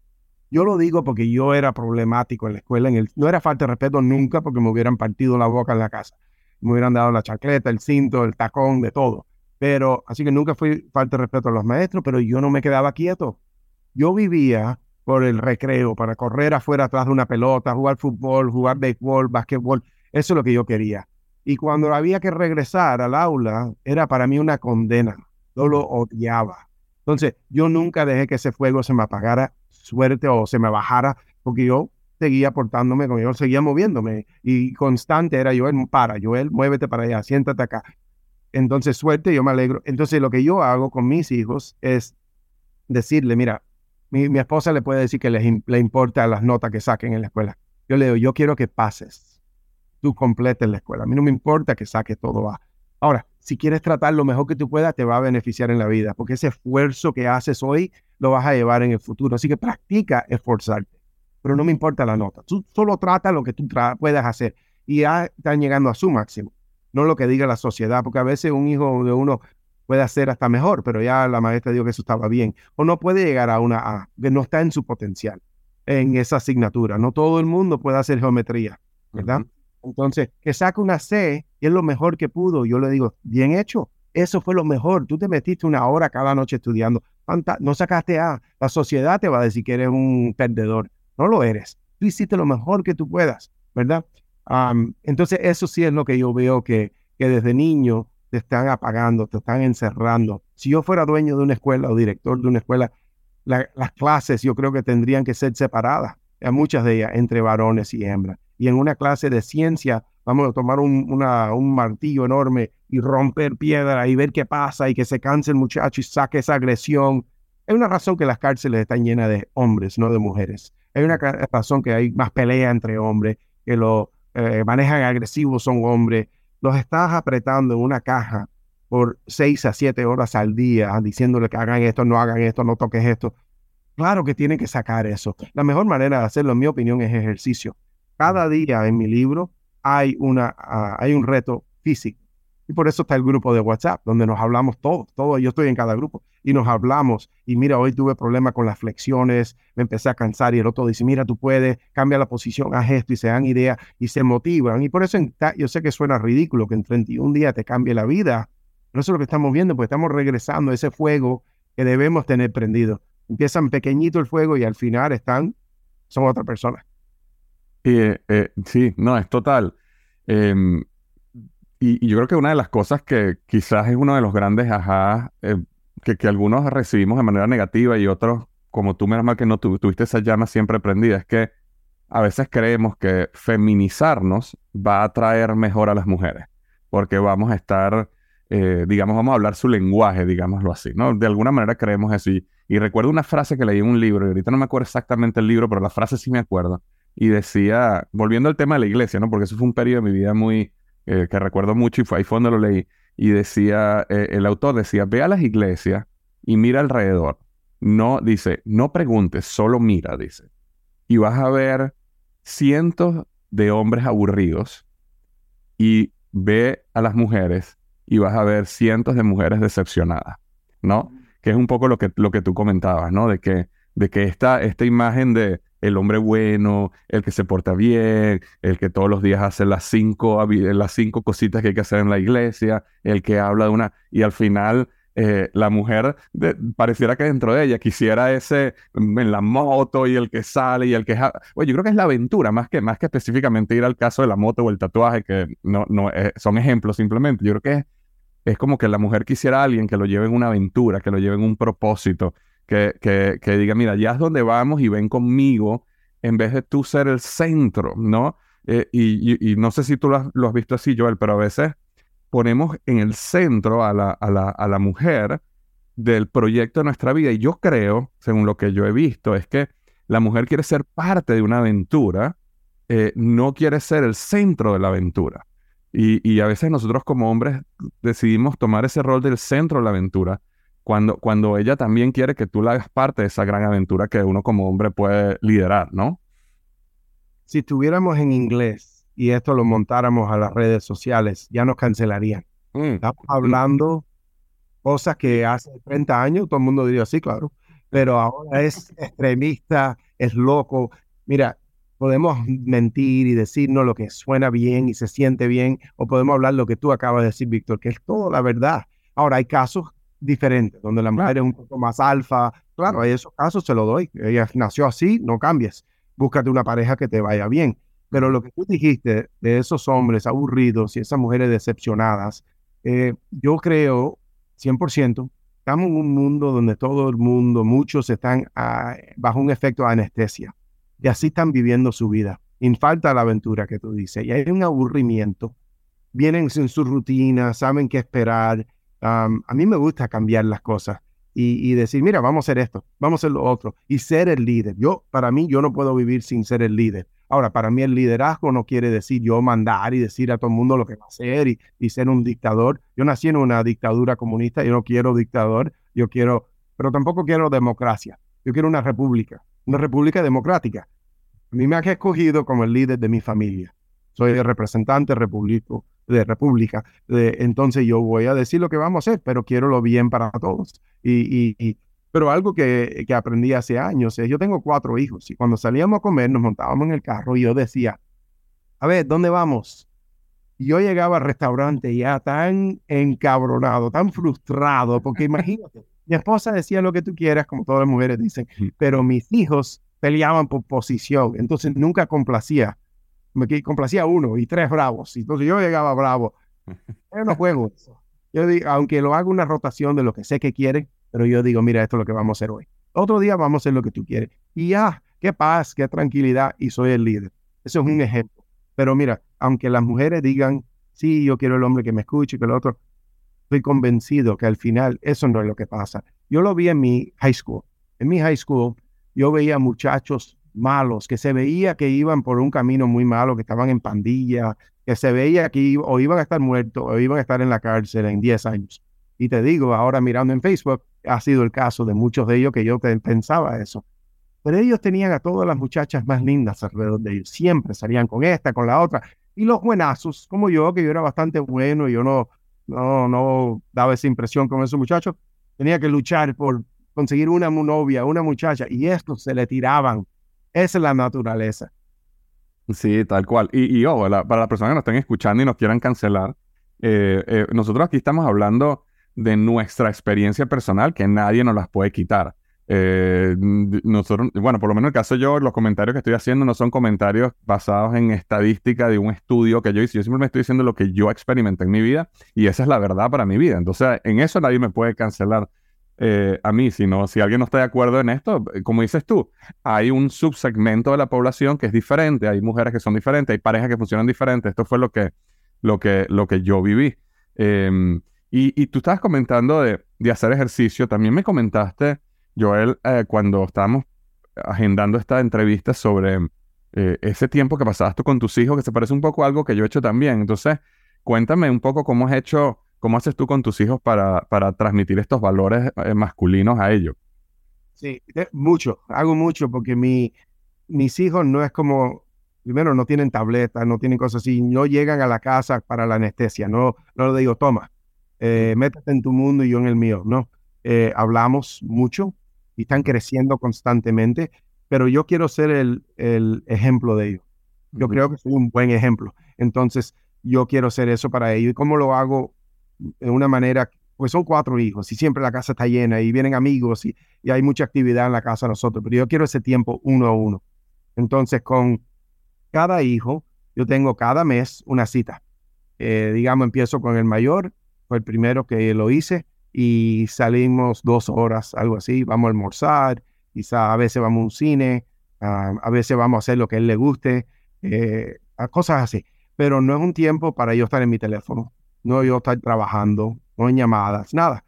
Yo lo digo porque yo era problemático en la escuela, en el, no era falta de respeto nunca porque me hubieran partido la boca en la casa. Me hubieran dado la chancleta, el cinto, el tacón, de todo. Pero, así que nunca fui falta de respeto a los maestros, pero yo no me quedaba quieto. Yo vivía por el recreo, para correr afuera atrás de una pelota, jugar fútbol, jugar béisbol, básquetbol. Eso es lo que yo quería. Y cuando había que regresar al aula, era para mí una condena. Yo lo odiaba. Entonces, yo nunca dejé que ese fuego se me apagara suerte o se me bajara, porque yo seguía portándome como yo, seguía moviéndome. Y constante era yo, para, Joel, muévete para allá, siéntate acá. Entonces, suerte, yo me alegro. Entonces, lo que yo hago con mis hijos es decirle, mira, mi, esposa le puede decir que le, le importa las notas que saquen en la escuela. Yo le digo, yo quiero que pases. Tú completes la escuela. A mí no me importa que saques todo va. Ahora, si quieres tratar lo mejor que tú puedas, te va a beneficiar en la vida, porque ese esfuerzo que haces hoy lo vas a llevar en el futuro. Así que practica esforzarte. Pero no me importa la nota. Tú solo trata lo que tú puedas hacer. Y ya están llegando a su máximo. No lo que diga la sociedad, porque a veces un hijo de uno puede hacer hasta mejor, pero ya la maestra dijo que eso estaba bien. O no puede llegar a una A, que no está en su potencial en esa asignatura. No todo el mundo puede hacer geometría, ¿verdad? Entonces, que saque una C y es lo mejor que pudo. Yo le digo, bien hecho, eso fue lo mejor. Tú te metiste una hora cada noche estudiando. No sacaste A. La sociedad te va a decir que eres un perdedor. No lo eres. Tú hiciste lo mejor que tú puedas, ¿verdad? entonces, eso sí es lo que yo veo que, que desde niño te están apagando, te están encerrando. Si yo fuera dueño de una escuela o director de una escuela, las clases yo creo que tendrían que ser separadas, muchas de ellas, entre varones y hembras. Y en una clase de ciencia vamos a tomar un, martillo enorme y romper piedra y ver qué pasa y que se canse el muchacho y saque esa agresión. Hay una razón que las cárceles están llenas de hombres, no de mujeres. Hay una razón que hay más pelea entre hombres, que los eh, manejan agresivos son hombres. Los estás apretando en una caja por seis a siete horas al día, diciéndole que hagan esto, no hagan esto, no toques esto. Claro que tienen que sacar eso. La mejor manera de hacerlo, en mi opinión, es ejercicio. Cada día en mi libro hay, una, ah, hay un reto físico. Por eso está el grupo de WhatsApp, donde nos hablamos todos, todos, yo estoy en cada grupo, y nos hablamos. Y mira, hoy tuve problemas con las flexiones, me empecé a cansar y el otro dice, mira, tú puedes, cambia la posición, haz esto y se dan ideas y se motivan. Y por eso yo sé que suena ridículo que en 31 días te cambie la vida, no eso es lo que estamos viendo, pues estamos regresando a ese fuego que debemos tener prendido. Empiezan pequeñito el fuego y al final están, son otra persona.
Eh, eh, sí, no, es total. Em, y, yo creo que una de las cosas que quizás es uno de los grandes ajá eh, que, que, algunos recibimos de manera negativa y otros, como tú, menos mal que no tuviste esa llama siempre prendida, es que a veces creemos que feminizarnos va a traer mejor a las mujeres, porque vamos a estar eh, digamos, vamos a hablar su lenguaje, digámoslo así, ¿no? De alguna manera creemos eso. Y, recuerdo una frase que leí en un libro, y ahorita no me acuerdo exactamente el libro, pero la frase sí me acuerdo. Y decía, volviendo al tema de la iglesia, ¿no? Porque eso fue un periodo de mi vida muy, eh, que recuerdo mucho y fue ahí fue donde lo leí. Y decía, eh, el autor decía, ve a las iglesias y mira alrededor. No, dice, no preguntes, solo mira, dice. Y vas a ver cientos de hombres aburridos y ve a las mujeres y vas a ver cientos de mujeres decepcionadas, ¿no? Que es un poco lo que, lo que tú comentabas, ¿no? De que, de que esta, esta imagen de el hombre bueno, el que se porta bien, el que todos los días hace las cinco, las cinco cositas que hay que hacer en la iglesia, el que habla de una... Y al final eh, la mujer pareciera que dentro de ella quisiera ese mm, en la moto y el que sale y el que... Oye, yo creo que es la aventura, más que, más que específicamente ir al caso de la moto o el tatuaje, que no, no eh, son ejemplos simplemente. Yo creo que es, es, como que la mujer quisiera a alguien que lo lleve en una aventura, que lo lleve en un propósito, que, que, que diga, mira, ya es donde vamos y ven conmigo, en vez de tú ser el centro, ¿no? Eh, y, no sé si tú lo has, lo visto así, Joel, pero a veces ponemos en el centro a la, a la, a la mujer del proyecto de nuestra vida. Y yo creo, según lo que yo he visto, es que la mujer quiere ser parte de una aventura, eh, no quiere ser el centro de la aventura. Y, y, a veces nosotros como hombres decidimos tomar ese rol del centro de la aventura, cuando, cuando ella también quiere que tú la hagas parte de esa gran aventura que uno como hombre puede liderar, ¿no?
Si estuviéramos en inglés, y esto lo montáramos a las redes sociales, ya nos cancelarían. Mm, Estamos hablando cosas que hace 30 años todo el mundo diría, sí, claro, pero ahora es extremista, es loco. Mira, podemos mentir y decirnos lo que suena bien y se siente bien, o podemos hablar lo que tú acabas de decir, Víctor, que es todo la verdad. Ahora, hay casos diferentes, donde la mujer es un poco más alfa. Claro, hay esos casos, se lo doy. Ella nació así, no cambies. Búscate una pareja que te vaya bien. Pero lo que tú dijiste de esos hombres aburridos y esas mujeres decepcionadas, eh, yo creo 100%, estamos en un mundo donde todo el mundo, muchos están ah, bajo un efecto de anestesia y así están viviendo su vida. Y falta la aventura que tú dices. Y hay un aburrimiento. Vienen en su rutina, saben qué esperar. A mí me gusta cambiar las cosas y, y, decir, mira, vamos a hacer esto, vamos a hacer lo otro. Y ser el líder. Yo, para mí, yo no puedo vivir sin ser el líder. Ahora, para mí el liderazgo no quiere decir yo mandar y decir a todo el mundo lo que va a hacer y, ser un dictador. Yo nací en una dictadura comunista, yo no quiero dictador, yo quiero, pero tampoco quiero democracia. Yo quiero una república, una república democrática. A mí me ha escogido como el líder de mi familia. Soy el representante republicano de república. entonces yo voy a decir lo que vamos a hacer, pero quiero lo bien para todos. Y, y, pero algo que, que, aprendí hace años es, yo tengo cuatro hijos y cuando salíamos a comer nos montábamos en el carro y yo decía, a ver, ¿dónde vamos? Y yo llegaba al restaurante ya tan encabronado, tan frustrado, porque imagínate, mi esposa decía lo que tú quieras, como todas las mujeres dicen, pero mis hijos peleaban por posición, entonces nunca complacía. Me complacía uno y tres bravos. Entonces yo llegaba bravo. <laughs> Yo no juego eso. Yo digo, aunque lo haga una rotación de lo que sé que quiere, pero yo digo, mira, esto es lo que vamos a hacer hoy. Otro día vamos a hacer lo que tú quieres. Y ya, qué paz, qué tranquilidad, y soy el líder. Eso es un ejemplo. Pero mira, aunque las mujeres digan, sí, yo quiero el hombre que me escuche, que el otro, estoy convencido que al final eso no es lo que pasa. Yo lo vi en mi high school. En mi high school, yo veía muchachos malos, que se veía que iban por un camino muy malo, que estaban en pandilla, que se veía que o iban a estar muertos o iban a estar en la cárcel en 10 años. Y te digo, ahora mirando en Facebook, ha sido el caso de muchos de ellos que yo pensaba eso. Pero ellos tenían a todas las muchachas más lindas alrededor de ellos. Siempre salían con esta, con la otra. Y los buenazos, como yo, que yo era bastante bueno y yo no, no, no daba esa impresión con esos muchachos, tenía que luchar por conseguir una novia, una muchacha, y estos se le tiraban. Es la naturaleza.
Sí, tal cual. Y, y para las personas que nos estén escuchando y nos quieran cancelar, eh, eh, nosotros aquí estamos hablando de nuestra experiencia personal que nadie nos las puede quitar. Eh, nosotros, bueno, por lo menos en el caso yo, los comentarios que estoy haciendo no son comentarios basados en estadística de un estudio que yo hice. Yo simplemente estoy diciendo lo que yo experimenté en mi vida y esa es la verdad para mi vida. Entonces, en eso nadie me puede cancelar eh, a mí, sino si alguien no está de acuerdo en esto, como dices tú, hay un subsegmento de la población que es diferente, hay mujeres que son diferentes, hay parejas que funcionan diferentes. Esto fue lo que, lo que, lo que yo viví. Em, y, tú estabas comentando de, hacer ejercicio, también me comentaste, Joel, eh, cuando estábamos agendando esta entrevista sobre eh, ese tiempo que pasabas tú con tus hijos, que se parece un poco a algo que yo he hecho también. Entonces, cuéntame un poco cómo has hecho ¿Cómo haces tú con tus hijos para, para transmitir estos valores eh, masculinos a ellos?
Sí, mucho, hago mucho porque mi, mis hijos no es como, primero no tienen tabletas, no tienen cosas así, no llegan a la casa para la anestesia, no, no le digo, toma, eh, métete en tu mundo y yo en el mío, no. Eh, hablamos mucho y están creciendo constantemente, pero yo quiero ser el, el ejemplo de ellos. Yo creo que soy un buen ejemplo. Entonces, yo quiero ser eso para ellos. ¿Y cómo lo hago? De una manera, pues son cuatro hijos y siempre la casa está llena y vienen amigos y, hay mucha actividad en la casa nosotros, pero yo quiero ese tiempo uno a uno. Entonces, con cada hijo, yo tengo cada mes una cita. Eh, digamos, empiezo con el mayor, fue el primero que lo hice y salimos dos horas, algo así, vamos a almorzar, quizá a veces vamos a un cine, a veces vamos a hacer lo que a él le guste, eh, cosas así. Pero no es un tiempo para yo estar en mi teléfono no yo estar trabajando, no en llamadas, nada.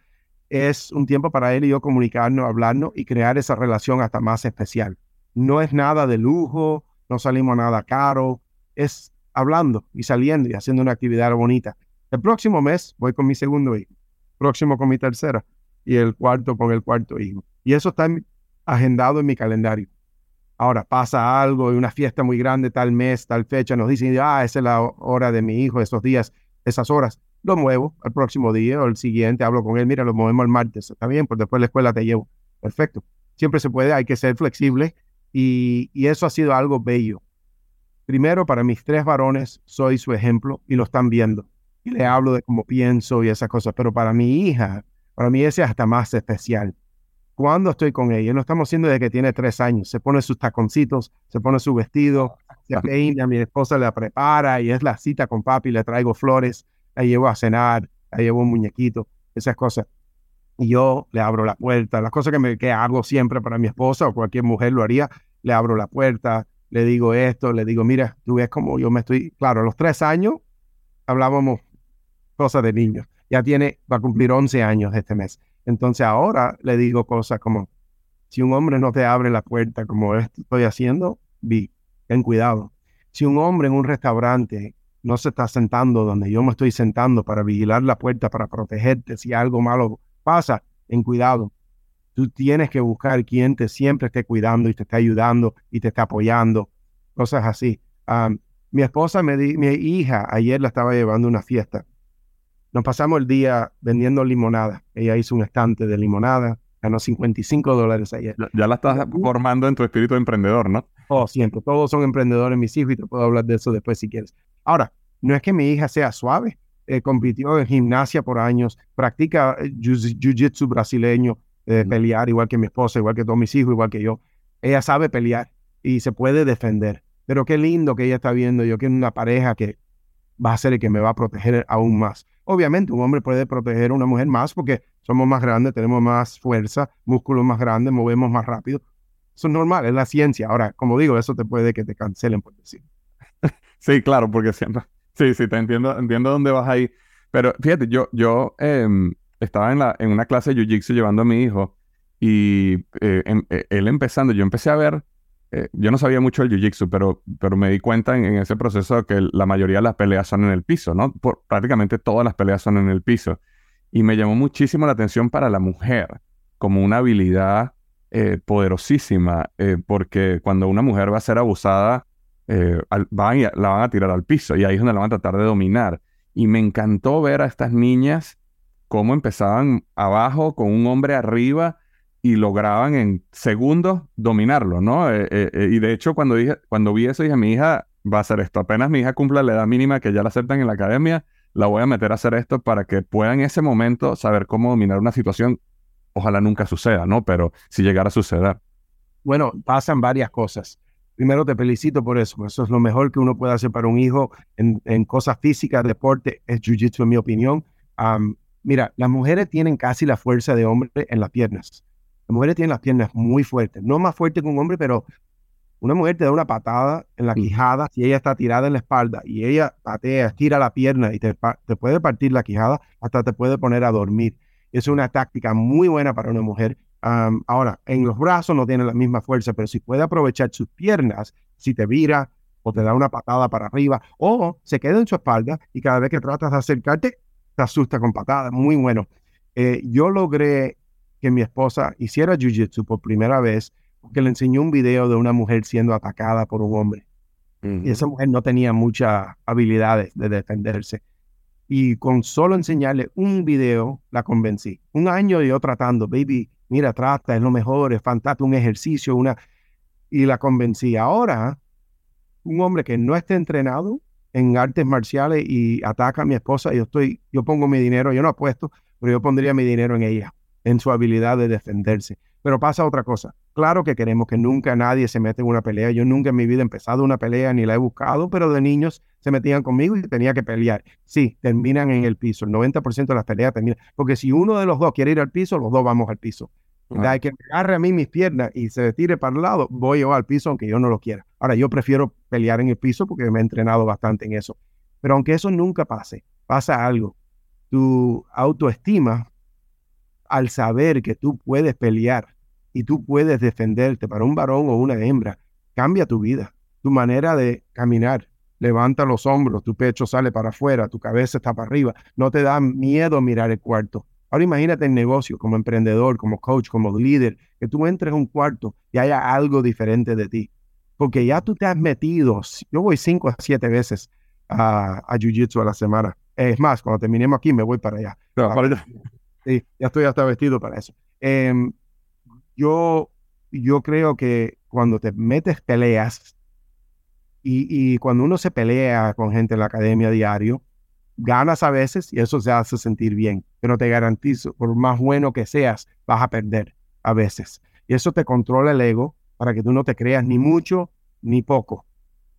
Es un tiempo para él y yo comunicarnos, hablarnos y crear esa relación hasta más especial. No es nada de lujo, no salimos nada caro, es hablando y saliendo y haciendo una actividad bonita. El próximo mes voy con mi segundo hijo, próximo con mi tercera y el cuarto con el cuarto hijo. Y eso está agendado en mi calendario. Ahora pasa algo, y una fiesta muy grande tal mes, tal fecha, nos dicen, ah, esa es la hora de mi hijo, esos días esas horas. Lo muevo al próximo día o el siguiente, hablo con él, mira, lo movemos el martes, está bien, pues después de la escuela te llevo. Perfecto. Siempre se puede, hay que ser flexible y, eso ha sido algo bello. Primero, para mis tres varones, soy su ejemplo y lo están viendo. Y le hablo de cómo pienso y esas cosas, pero para mi hija, para mí ese es hasta más especial. Cuando estoy con ella, lo estamos haciendo desde que tiene tres años. Se pone sus taconcitos, se pone su vestido, se peina, mi esposa la prepara y es la cita con papi, le traigo flores, la llevo a cenar, la llevo un muñequito, esas cosas. Y yo le abro la puerta, las cosas que, me, que hago siempre para mi esposa o cualquier mujer lo haría, le abro la puerta, le digo esto, le digo, mira, tú ves como yo me estoy, claro, a los tres años hablábamos cosas de niños, ya tiene, va a cumplir 11 años este mes. Entonces ahora le digo cosas como, si un hombre no te abre la puerta como estoy haciendo, vi, ten cuidado. Si un hombre en un restaurante no se está sentando donde yo me estoy sentando para vigilar la puerta, para protegerte, si algo malo pasa, ten cuidado. Tú tienes que buscar quien te siempre esté cuidando y te esté ayudando y te esté apoyando, cosas así. Mi esposa, me di, mi hija, ayer la estaba llevando a una fiesta. Nos pasamos el día vendiendo limonada. Ella hizo un estante de limonada, ganó 55 dólares ayer.
Ya, ya la estás formando en tu espíritu de emprendedor, ¿no?
Oh, siempre. Todos son emprendedores, mis hijos, y te puedo hablar de eso después si quieres. Ahora, no es que mi hija sea suave. Eh, compitió en gimnasia por años, practica eh, jiu-jitsu brasileño, eh, pelear igual que mi esposa, igual que todos mis hijos, igual que yo. Ella sabe pelear y se puede defender. Pero qué lindo que ella está viendo. Yo quiero una pareja que va a ser el que me va a proteger aún más. Obviamente, un hombre puede proteger a una mujer más porque somos más grandes, tenemos más fuerza, músculos más grandes, movemos más rápido. Eso es normal, es la ciencia. Ahora, como digo, eso te puede que te cancelen por decir. <laughs>
Sí, claro, porque siempre, Sí, sí, te entiendo, entiendo dónde vas ahí. Pero fíjate, yo, yo em, estaba en, la, en una clase de Jiu-Jitsu llevando a mi hijo y eh, em, eh, él empezando, yo empecé a ver, eh, yo no sabía mucho del Jiu-Jitsu, pero, pero me di cuenta en, ese proceso que la mayoría de las peleas son en el piso, ¿no? Por, prácticamente todas las peleas son en el piso. Y me llamó muchísimo la atención para la mujer como una habilidad poderosísima, porque cuando una mujer va a ser abusada, eh, la van a tirar al piso y ahí es donde la van a tratar de dominar. Y me encantó ver a estas niñas cómo empezaban abajo con un hombre arriba y lograban en segundos dominarlo, ¿no? Eh, eh, y de hecho, cuando, dije, cuando vi eso, dije, mi hija va a hacer esto. Apenas mi hija cumpla la edad mínima que ya la aceptan en la academia, la voy a meter a hacer esto para que pueda en ese momento saber cómo dominar una situación. Ojalá nunca suceda, ¿no? Pero si llegara a suceder.
Bueno, pasan varias cosas primero te felicito por eso. Eso es lo mejor que uno puede hacer para un hijo en, cosas físicas, deporte, es jiu-jitsu en mi opinión. mira, las mujeres tienen casi la fuerza de hombre en las piernas. Las mujeres tienen las piernas muy fuertes, no más fuertes que un hombre, pero una mujer te da una patada en la quijada si ella está tirada en la espalda y ella patea, estira la pierna y te, te puede partir la quijada, hasta te puede poner a dormir. Es una táctica muy buena para una mujer ahora, en los brazos no tiene la misma fuerza, pero si puede aprovechar sus piernas, si te vira o te da una patada para arriba, o se queda en su espalda y cada vez que tratas de acercarte, te asusta con patadas. Muy bueno. Eh, yo logré que mi esposa hiciera jiu-jitsu por primera vez porque le enseñó un video de una mujer siendo atacada por un hombre. Y esa mujer no tenía muchas habilidades de defenderse. Y con solo enseñarle un video, la convencí. Un año yo tratando, baby, mira, trata, es lo mejor, es fantástico, un ejercicio, una... Y la convencí. Ahora, un hombre que no esté entrenado en artes marciales y ataca a mi esposa, yo estoy, yo pongo mi dinero, yo no apuesto, pero yo pondría mi dinero en ella, en su habilidad de defenderse. Pero pasa otra cosa. Claro que queremos que nunca nadie se meta en una pelea. Yo nunca en mi vida he empezado una pelea ni la he buscado, pero de niños se metían conmigo y tenía que pelear. Sí, terminan en el piso. El 90% de las peleas terminan. Porque si uno de los dos quiere ir al piso, los dos vamos al piso. Hay que me agarre a mí mis piernas y se tire para el lado, voy yo al piso aunque yo no lo quiera. Ahora, yo prefiero pelear en el piso porque me he entrenado bastante en eso. Pero aunque eso nunca pase, pasa algo. Tu autoestima, al saber que tú puedes pelear y tú puedes defenderte para un varón o una hembra, cambia tu vida, tu manera de caminar. Levanta los hombros, tu pecho sale para afuera, tu cabeza está para arriba. No te da miedo mirar el cuarto Ahora imagínate en negocio, como emprendedor, como coach, como líder, que tú entres a un cuarto y haya algo diferente de ti. Porque ya tú te has metido, yo voy cinco a siete veces a, a Jiu-Jitsu a la semana. Es más, cuando terminemos aquí me voy para allá. Sí, ya estoy hasta vestido para eso. Em, yo, yo creo que cuando te metes peleas y, cuando uno se pelea con gente en la academia diario, ganas a veces y eso se hace sentir bien, pero te garantizo, por más bueno que seas, vas a perder a veces. Y eso te controla el ego para que tú no te creas ni mucho ni poco.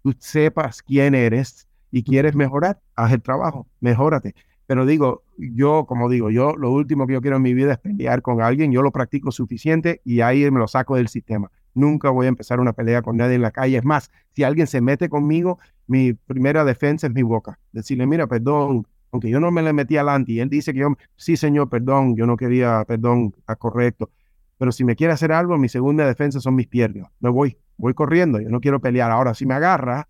Tú sepas quién eres y quieres mejorar, haz el trabajo, mejórate. Pero digo, yo, como digo, yo lo último que yo quiero en mi vida es pelear con alguien, yo lo practico suficiente y ahí me lo saco del sistema. Nunca voy a empezar una pelea con nadie en la calle. Es más, si alguien se mete conmigo, mi primera defensa es mi boca. Decirle, mira, perdón, aunque yo no me le metí adelante y él dice que yo, sí, señor, perdón, yo no quería, perdón, está correcto. Pero si me quiere hacer algo, mi segunda defensa son mis piernas. Me voy, voy corriendo, yo no quiero pelear. Ahora, si me agarra,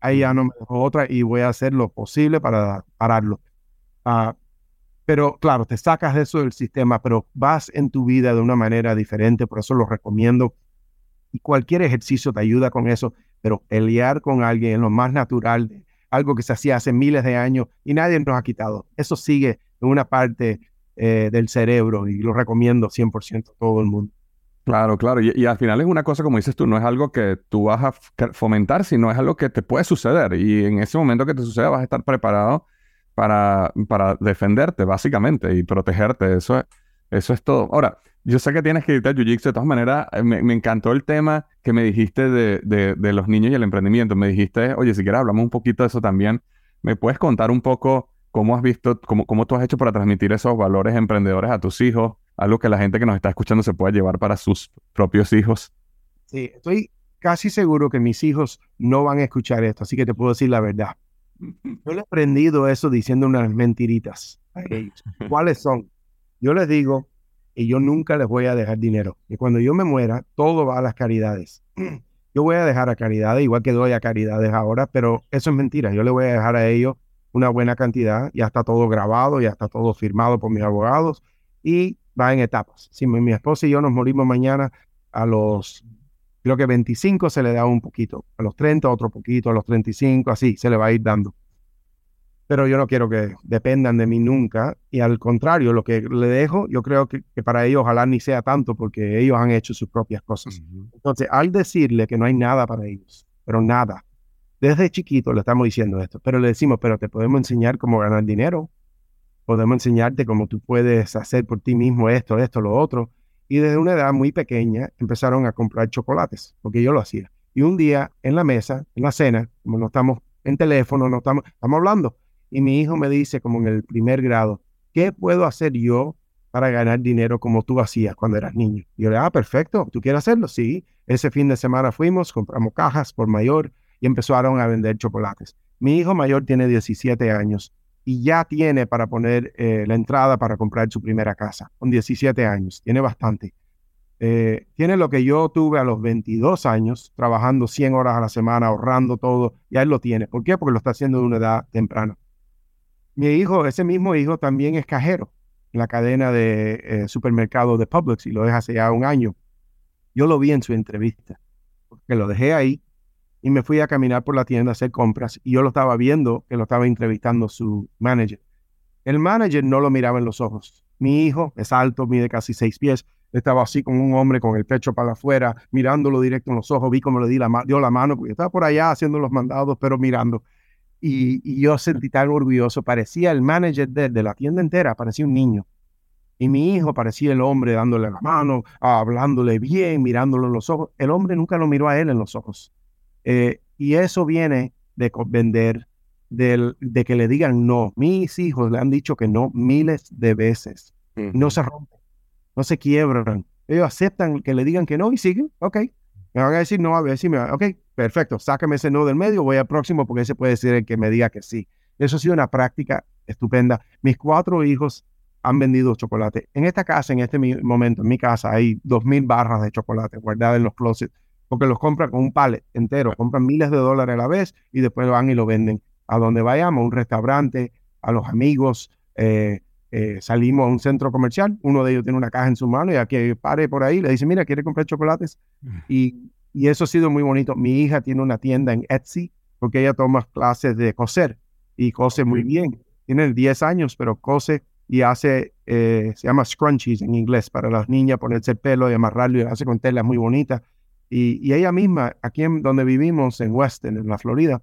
ahí ya no me dejo otra y voy a hacer lo posible para pararlo. Ah, pero claro, te sacas de eso del sistema, pero vas en tu vida de una manera diferente, por eso lo recomiendo. Y cualquier ejercicio te ayuda con eso pero pelear con alguien es lo más natural, algo que se hacía hace miles de años y nadie nos ha quitado. Eso sigue en una parte eh, del cerebro y lo recomiendo 100% a todo el mundo.
Claro, claro. Y, al final es una cosa, como dices tú, no es algo que tú vas a fomentar, sino es algo que te puede suceder. Y en ese momento que te suceda vas a estar preparado para, para defenderte, básicamente, y protegerte. Eso es, eso es todo. Ahora, yo sé que tienes que irte a Jiu-Jitsu. De todas maneras, eh, me, encantó el tema que me dijiste de, de, los niños y el emprendimiento. Me dijiste, oye, si quieres hablamos un poquito de eso también. ¿Me puedes contar un poco cómo has visto, cómo, cómo tú has hecho para transmitir esos valores emprendedores a tus hijos? algo que la gente que nos está escuchando se pueda llevar para sus propios hijos.
Sí, estoy casi seguro que mis hijos no van a escuchar esto, así que te puedo decir la verdad. Yo le he aprendido eso diciendo unas mentiritas a <laughs> ellos. ¿Cuáles son? Yo les digo, y yo nunca les voy a dejar dinero. Y cuando yo me muera, todo va a las caridades. <clears throat> Yo voy a dejar a caridades, igual que doy a caridades ahora, pero eso es mentira. Yo le voy a dejar a ellos una buena cantidad, ya está todo grabado, ya está todo firmado por mis abogados y va en etapas. Si mi, esposa y yo nos morimos mañana, a los, creo que 25 se le da un poquito, a los 30 otro poquito, a los 35, así se le va a ir dando. Pero yo no quiero que dependan de mí nunca y al contrario, lo que le dejo, yo creo que, para ellos ojalá ni sea tanto porque ellos han hecho sus propias cosas. Entonces, al decirle que no hay nada para ellos, pero nada, desde chiquito le estamos diciendo esto, pero le decimos, pero te podemos enseñar cómo ganar dinero, podemos enseñarte cómo tú puedes hacer por ti mismo esto, esto, lo otro. Y desde una edad muy pequeña empezaron a comprar chocolates, porque yo lo hacía. Y un día en la mesa, en la cena, como no estamos en teléfono, no estamos, estamos hablando, y mi hijo me dice, como en el primer grado, ¿qué puedo hacer yo para ganar dinero como tú hacías cuando eras niño? Y yo le, ah, perfecto, ¿tú quieres hacerlo? Sí. Ese fin de semana fuimos, compramos cajas por mayor y empezaron a vender chocolates. Mi hijo mayor tiene 17 años y ya tiene para poner eh, la entrada para comprar su primera casa, con 17 años, tiene bastante. Eh, tiene lo que yo tuve a los 22 años, trabajando 100 horas a la semana, ahorrando todo, ya él lo tiene. ¿Por qué? Porque lo está haciendo de una edad temprana. Mi hijo, ese mismo hijo, también es cajero en la cadena de eh, supermercados de Publix y lo deja hace ya un año. Yo lo vi en su entrevista, porque lo dejé ahí y me fui a caminar por la tienda a hacer compras y yo lo estaba viendo que lo estaba entrevistando su manager. El manager no lo miraba en los ojos. Mi hijo es alto, mide casi seis pies, estaba así con un hombre con el pecho para afuera, mirándolo directo en los ojos, vi cómo le di la dio la mano, porque estaba por allá haciendo los mandados, pero mirando. Y, yo sentí tan orgulloso, parecía el manager de, de, la tienda entera, parecía un niño. Y mi hijo parecía el hombre dándole la mano, hablándole bien, mirándolo en los ojos. El hombre nunca lo miró a él en los ojos. Eh, y eso viene de vender, de que le digan no. Mis hijos le han dicho que no miles de veces. No se rompen, no se quiebran. Ellos aceptan que le digan que no y siguen. Ok, me van a decir no, a ver si me va. Ok, perfecto, sácame ese no del medio, voy al próximo porque ese puede ser el que me diga que sí. Eso ha sido una práctica estupenda. Mis cuatro hijos han vendido chocolate. En esta casa, en este momento, en mi casa, hay dos mil barras de chocolate guardadas en los closets porque los compran con un pallet entero, compran miles de dólares a la vez y después van y lo venden a donde vayamos, a un restaurante, a los amigos, eh, eh, salimos a un centro comercial, uno de ellos tiene una caja en su mano y aquí pare por ahí, le dice, mira, ¿quiere comprar chocolates? Mm. Y, y eso ha sido muy bonito. Mi hija tiene una tienda en Etsy porque ella toma clases de coser y cose muy bien. Tiene 10 años, pero cose y hace, eh, se llama scrunchies en inglés, para las niñas ponerse el pelo y amarrarlo y hace con telas muy bonitas. Y, ella misma, aquí en donde vivimos, en Weston, en la Florida,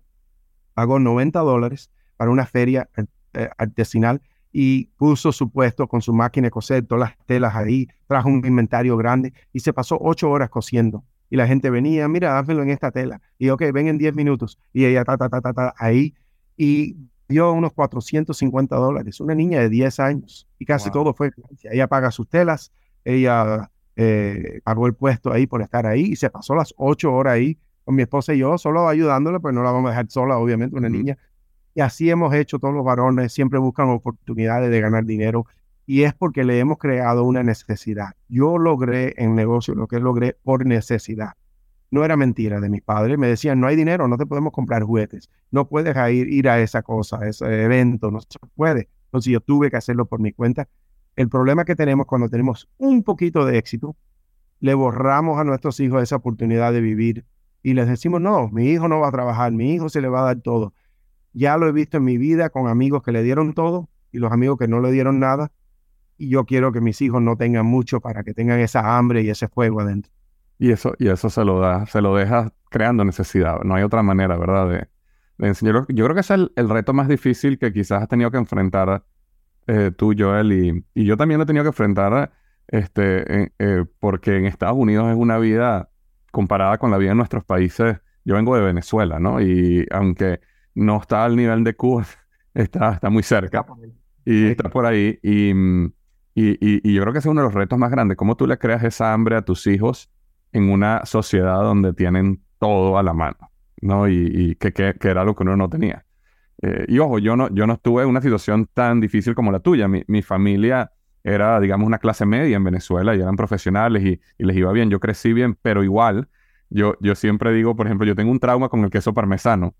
pagó 90 dólares para una feria eh, eh, artesanal y puso su puesto con su máquina de coser, todas las telas ahí, trajo un inventario grande y se pasó ocho horas cosiendo. Y la gente venía, mira, házmelo en esta tela. Y ok, ven en 10 minutos. Y ella, ta, ta, ta, ta, ta, ahí. Y dio unos 450 dólares. Una niña de 10 años. Y casi todo fue Ella paga sus telas, ella eh, pagó el puesto ahí por estar ahí y se pasó las ocho horas ahí con mi esposa y yo, solo ayudándole, pues no la vamos a dejar sola, obviamente, una niña. Y así hemos hecho todos los varones, siempre buscan oportunidades de ganar dinero y es porque le hemos creado una necesidad. Yo logré en negocio lo que logré por necesidad. No era mentira de mis padres. Me decían, no hay dinero, no te podemos comprar juguetes. No puedes ir, ir a esa cosa, a ese evento, no se puede. Entonces yo tuve que hacerlo por mi cuenta el problema que tenemos cuando tenemos un poquito de éxito, le borramos a nuestros hijos esa oportunidad de vivir y les decimos, no, mi hijo no va a trabajar, mi hijo se le va a dar todo. Ya lo he visto en mi vida con amigos que le dieron todo y los amigos que no le dieron nada. Y yo quiero que mis hijos no tengan mucho para que tengan esa hambre y ese fuego adentro.
Y eso, y eso se lo da, se lo deja creando necesidad. No hay otra manera, ¿verdad? De, de. Yo creo que es el, el, reto más difícil que quizás has tenido que enfrentar eh, tú, Joel, y, y, yo también lo he tenido que enfrentar este, eh, porque en Estados Unidos es una vida comparada con la vida en nuestros países. Yo vengo de Venezuela, ¿no? Y aunque no está al nivel de Cuba, <laughs> está, está muy cerca. Y está por ahí. Y, y, y, yo creo que ese es uno de los retos más grandes. ¿Cómo tú le creas esa hambre a tus hijos en una sociedad donde tienen todo a la mano? ¿No? Y, que, que, que, era lo que uno no tenía. Eh, y ojo, yo no, yo no estuve en una situación tan difícil como la tuya. Mi, mi familia era, digamos, una clase media en Venezuela y eran profesionales y, y, les iba bien. Yo crecí bien, pero igual, yo, yo siempre digo, por ejemplo, yo tengo un trauma con el queso parmesano,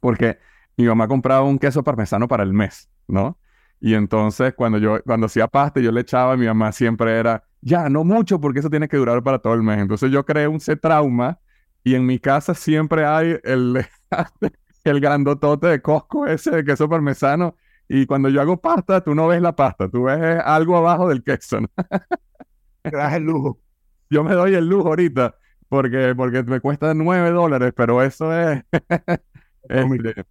porque mi mamá compraba un queso parmesano para el mes, ¿no? Y entonces cuando yo, cuando hacía pasta, yo le echaba, mi mamá siempre era, ya, no mucho, porque eso tiene que durar para todo el mes. Entonces yo creé un C trauma y en mi casa siempre hay el, <laughs> el grandotote de Costco ese de queso parmesano y cuando yo hago pasta, tú no ves la pasta, tú ves algo abajo del queso. ¿no?
Te das el lujo. <laughs>
Yo me doy el lujo ahorita porque, porque me cuesta 9 dólares, pero eso es... <laughs> este,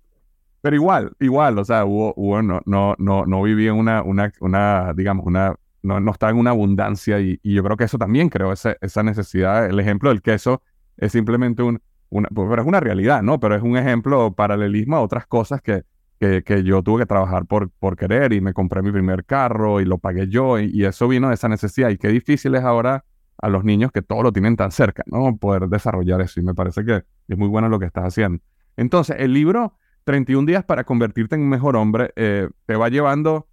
pero igual, igual, o sea, hubo, hubo no, no, no, no viví en una, una, una digamos, una, no, no estaba en una abundancia y, y, yo creo que eso también creó esa, esa necesidad. El ejemplo del queso es simplemente un, una, pues, pero es una realidad, ¿no? Pero es un ejemplo paralelismo a otras cosas que, que, que, yo tuve que trabajar por, por querer y me compré mi primer carro y lo pagué yo y, eso vino de esa necesidad. Y qué difícil es ahora a los niños que todo lo tienen tan cerca, ¿no? Poder desarrollar eso y me parece que es muy bueno lo que estás haciendo. Entonces, el libro 31 días para convertirte en un mejor hombre eh, te va llevando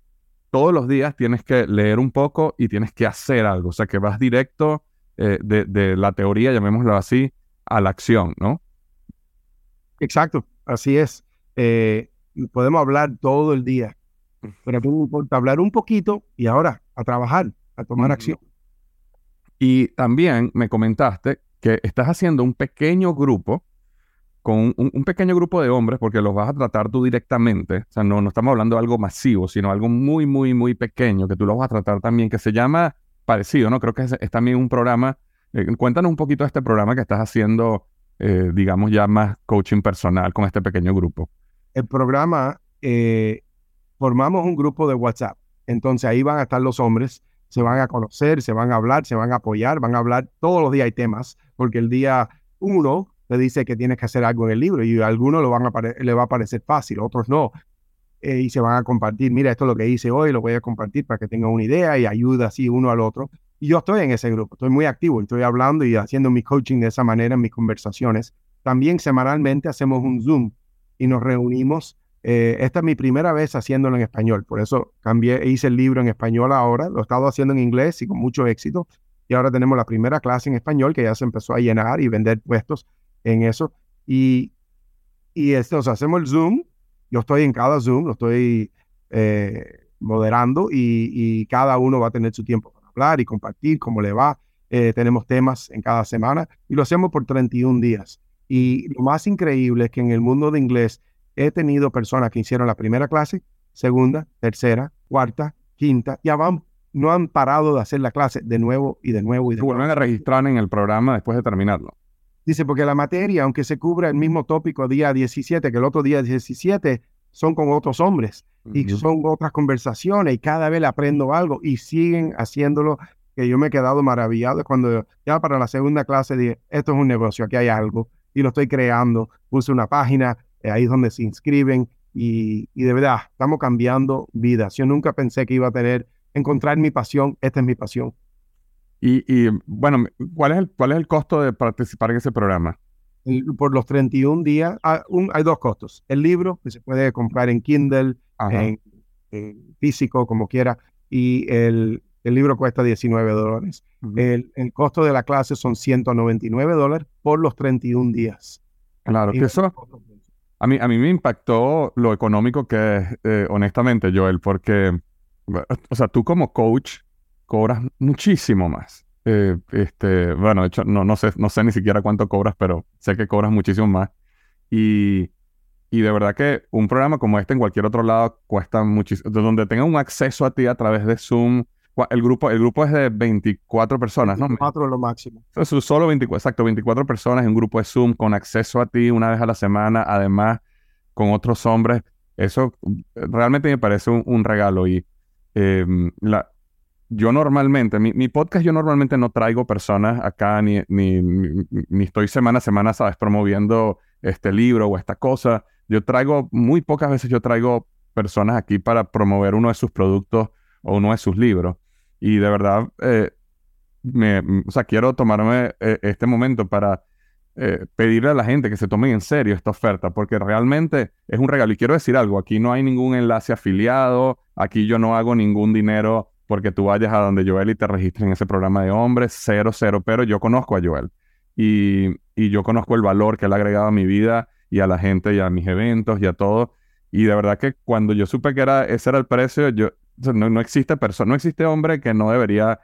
todos los días, tienes que leer un poco y tienes que hacer algo, o sea que vas directo eh, de, de la teoría, llamémoslo así, a la acción, ¿no?
Exacto, así es. Eh, podemos hablar todo el día, pero me importa hablar un poquito y ahora a trabajar, a tomar acción.
Y también me comentaste que estás haciendo un pequeño grupo con un, un, pequeño grupo de hombres, porque los vas a tratar tú directamente. O sea, no, no estamos hablando de algo masivo, sino algo muy, muy, muy pequeño, que tú los vas a tratar también, que se llama parecido, ¿no? Creo que es, es también un programa. Eh, cuéntanos un poquito de este programa que estás haciendo, eh, digamos, ya más coaching personal con este pequeño grupo
el programa, eh, formamos un grupo de WhatsApp. Entonces ahí van a estar los hombres, se van a conocer, se van a hablar, se van a apoyar, van a hablar, todos los días hay temas, porque el día uno te dice que tienes que hacer algo en el libro y a algunos lo van a le va a parecer fácil, otros no. Y se van a compartir, mira, esto es lo que hice hoy, lo voy a compartir para que tengan una idea y ayuda así uno al otro. Yo estoy en ese grupo, estoy muy activo, estoy hablando y haciendo mi coaching de esa manera en mis conversaciones. También semanalmente hacemos un Zoom y nos reunimos. Eh, esta es mi primera vez haciéndolo en español, por eso cambié, e hice el libro en español ahora, lo he estado haciendo en inglés y con mucho éxito. Y ahora tenemos la primera clase en español que ya se empezó a llenar y vender puestos en eso. Y, esto, o sea, hacemos el Zoom, yo estoy en cada Zoom, lo estoy eh, moderando y, cada uno va a tener su tiempo hablar y compartir cómo le va. Eh, tenemos temas en cada semana y lo hacemos por 31 días. Y lo más increíble es que en el mundo de inglés he tenido personas que hicieron la primera clase, segunda, tercera, cuarta, quinta, ya van, no han parado de hacer la clase de nuevo y de nuevo y de
vuelven a registrar en el programa después de terminarlo.
Dice, porque la materia, aunque se cubra el mismo tópico día 17 que el otro día 17, son con otros hombres uh -huh. y son otras conversaciones y cada vez aprendo algo y siguen haciéndolo que yo me he quedado maravillado cuando ya para la segunda clase dije, esto es un negocio, aquí hay algo y lo estoy creando. Puse una página, eh, ahí es donde se inscriben y, y, de verdad, estamos cambiando vidas. Yo nunca pensé que iba a tener, encontrar mi pasión, esta es mi pasión.
Y, y bueno, ¿cuál es, el, ¿cuál es el costo de participar en ese programa?
El, por los 31 días, ah, un, hay dos costos. El libro, que se puede comprar en Kindle, en, en, físico, como quiera, y el, el libro cuesta 19 dólares. Uh -huh. el, el, costo de la clase son 199 dólares por los 31 días.
Claro, que eso a mí, a mí me impactó lo económico que es, eh, honestamente, Joel, porque, o sea, tú como coach cobras muchísimo más. Eh, este, bueno, de hecho, no, no, sé, no sé ni siquiera cuánto cobras, pero sé que cobras muchísimo más. Y, y de verdad que un programa como este en cualquier otro lado cuesta muchísimo. Donde tenga un acceso a ti a través de Zoom. El grupo, el grupo es de 24 personas, ¿no?
24 es lo máximo.
Eso es solo 24, exacto, 24 personas en un grupo de Zoom con acceso a ti una vez a la semana, además con otros hombres. Eso realmente me parece un, regalo. Y em, la, yo normalmente, mi, podcast yo normalmente no traigo personas acá ni, ni, estoy semana a semana, ¿sabes? Promoviendo este libro o esta cosa. Yo traigo, muy pocas veces yo traigo personas aquí para promover uno de sus productos o uno de sus libros. Y de verdad, eh, me, o sea, quiero tomarme eh, este momento para eh, pedirle a la gente que se tomen en serio esta oferta, porque realmente es un regalo. Y quiero decir algo, aquí no hay ningún enlace afiliado, aquí yo no hago ningún dinero porque tú vayas a donde Joel y te registres en ese programa de hombres, cero, cero, pero yo conozco a Joel y, y yo conozco el valor que él ha agregado a mi vida y a la gente y a mis eventos y a todo. Y de verdad que cuando yo supe que era, ese era el precio, yo, no, no existe persona, no existe hombre que no debería